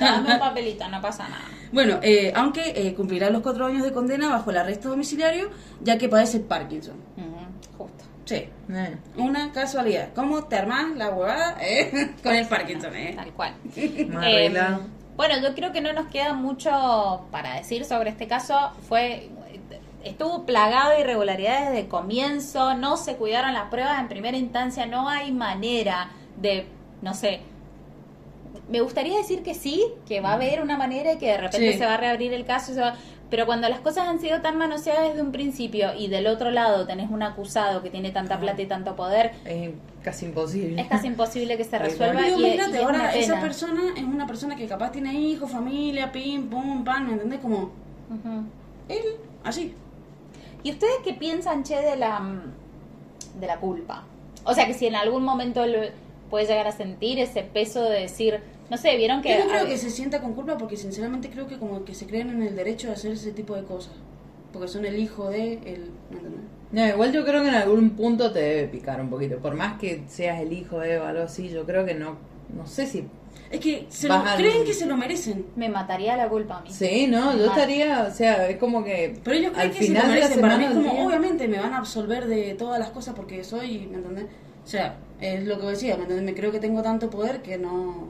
dame un papelito, no pasa nada. Bueno, eh, aunque eh, cumplirá los cuatro años de condena bajo el arresto domiciliario, ya que padece Parkinson. Ujú, Justo. Sí. Eh. Una casualidad. ¿Cómo te armás la huevada eh? <laughs> con el Parkinson? Eh? Tal cual. <laughs> Eh, arreglado. bueno, yo creo que no nos queda mucho para decir sobre este caso. Fue estuvo plagado de irregularidades desde el comienzo, no se cuidaron las pruebas en primera instancia, no hay manera de, no sé. Me gustaría decir que sí, que va a haber una manera y que de repente Sí. se va a reabrir el caso, y se va- pero cuando las cosas han sido tan manoseadas desde un principio y del otro lado tenés un acusado que tiene tanta plata y tanto poder, Es casi imposible. es casi imposible que se <laughs> resuelva. Pero y, y es ahora una esa persona es una persona que capaz tiene hijos, familia, pim, pum, pan, ¿me entendés? Como él, así. ¿Y ustedes qué piensan, Che, de la, de la culpa? O sea, que si en algún momento él puede llegar a sentir ese peso de decir, no sé, vieron que... Yo no creo que se sienta con culpa porque sinceramente creo que como que se creen en el derecho de hacer ese tipo de cosas. Porque son el hijo de él, ¿me entendés? No, igual yo creo que en algún punto te debe picar un poquito. Por más que seas el hijo de o algo así, yo creo que no. No sé si. Es que se lo, creen que se lo merecen. Me mataría la culpa a mí. Sí, no, yo estaría. O sea, es como que. Pero ellos creen al que se lo final de la merecen. Para mí semana. es como, día- obviamente me van a absolver de todas las cosas porque soy, ¿me entendés? O sea, es lo que decía, ¿me entendés? Me creo que tengo tanto poder que no,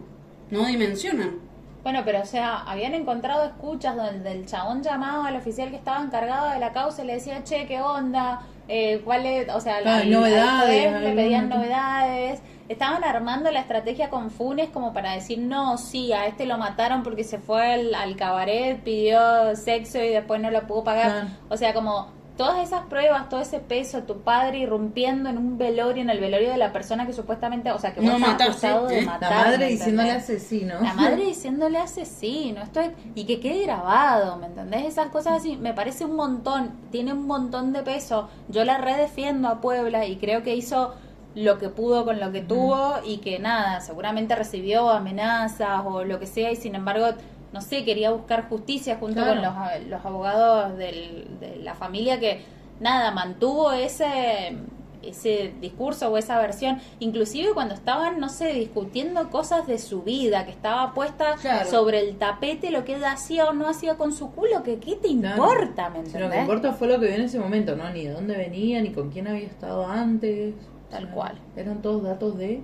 no dimensionan. Bueno, pero o sea, habían encontrado escuchas donde el chabón llamaba al oficial que estaba encargado de la causa y le decía, che, ¿qué onda? Eh, ¿Cuál es? O sea, al- Claro, al- al novedades, le pedían ¿no? novedades. Estaban armando la estrategia con Funes como para decir, no, sí, a este lo mataron porque se fue al, al cabaret, pidió sexo y después no lo pudo pagar. O sea, como todas esas pruebas, todo ese peso, tu padre irrumpiendo en un velorio, en el velorio de la persona que supuestamente, o sea, que vos No estás mataste, acusado de ¿eh? La matar. madre ¿me diciéndole asesino. La madre <laughs> diciéndole asesino, esto es- y que quede grabado, ¿me entendés? Esas cosas así, me parece un montón, tiene un montón de peso. Yo la redefiendo a Puebla y creo que hizo lo que pudo con lo que tuvo y que nada, seguramente recibió amenazas o lo que sea y sin embargo, no sé, quería buscar justicia junto Claro. con los, los abogados del- de la familia que nada, mantuvo ese ese discurso o esa versión, inclusive cuando estaban, no sé, discutiendo cosas de su vida, que estaba puesta Claro. sobre el tapete lo que ella hacía o no hacía con su culo, que qué te Claro. importa, ¿me Si entendés? lo que importa fue lo que vio en ese momento, ¿no? Ni de dónde venía, ni con quién había estado antes. Tal O sea, cual. Eran todos datos de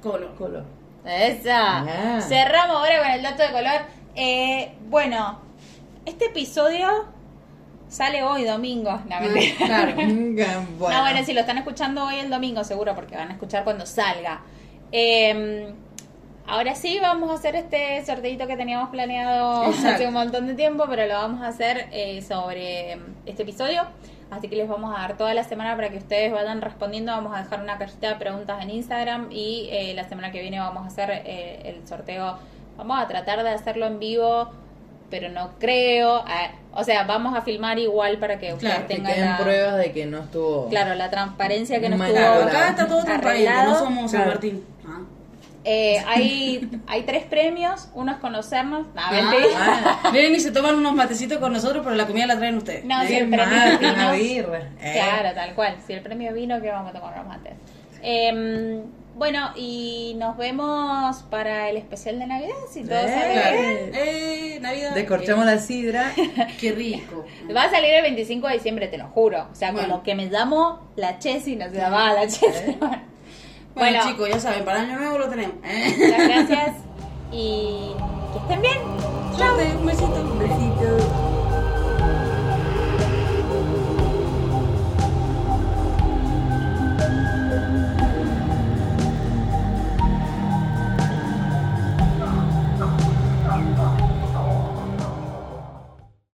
Color. color. Esa. Ah. Cerramos ahora con el dato de color. Eh, bueno, este episodio sale hoy domingo. No, mentira. Claro. <laughs> bueno. No, bueno, si lo están escuchando hoy el domingo, seguro, porque van a escuchar cuando salga. Eh, ahora sí, vamos a hacer este sorteito que teníamos planeado Exacto. hace un montón de tiempo, pero lo vamos a hacer eh, sobre este episodio. Así que les vamos a dar toda la semana para que ustedes vayan respondiendo. Vamos a dejar una cajita de preguntas en Instagram y eh, la semana que viene vamos a hacer eh, el sorteo. Vamos a tratar de hacerlo en vivo, pero no creo. O sea, vamos a filmar igual para que ustedes Claro, Que tengan queden la- pruebas de que no estuvo. Claro, la transparencia que nos Mal tuvo arreglado. Acá está todo transparente, arreglado. no somos San Claro. Martín. Ah. Eh, hay, hay tres premios, uno es conocernos. No, Ah. mentira. Ah, <laughs> Vienen y se toman unos matecitos con nosotros, pero la comida la traen ustedes. No, eh, el premio vino. Eh. Claro, tal cual. Si el premio vino, que vamos a tomar antes. Eh, bueno, y nos vemos para el especial de Navidad, si todo Eh. sale Claro. bien. Eh, Navidad. Descorchamos la sidra. <laughs> Qué rico. Va a salir el 25 de diciembre, te lo juro. O sea, Bueno. como que me llamo la Chessy, no se llamaba la Chessy. <laughs> Bueno, Bueno. chicos, ya saben, para año nuevo lo tenemos. ¿eh? Muchas gracias y que estén bien. Suerte, un besito. Un besito.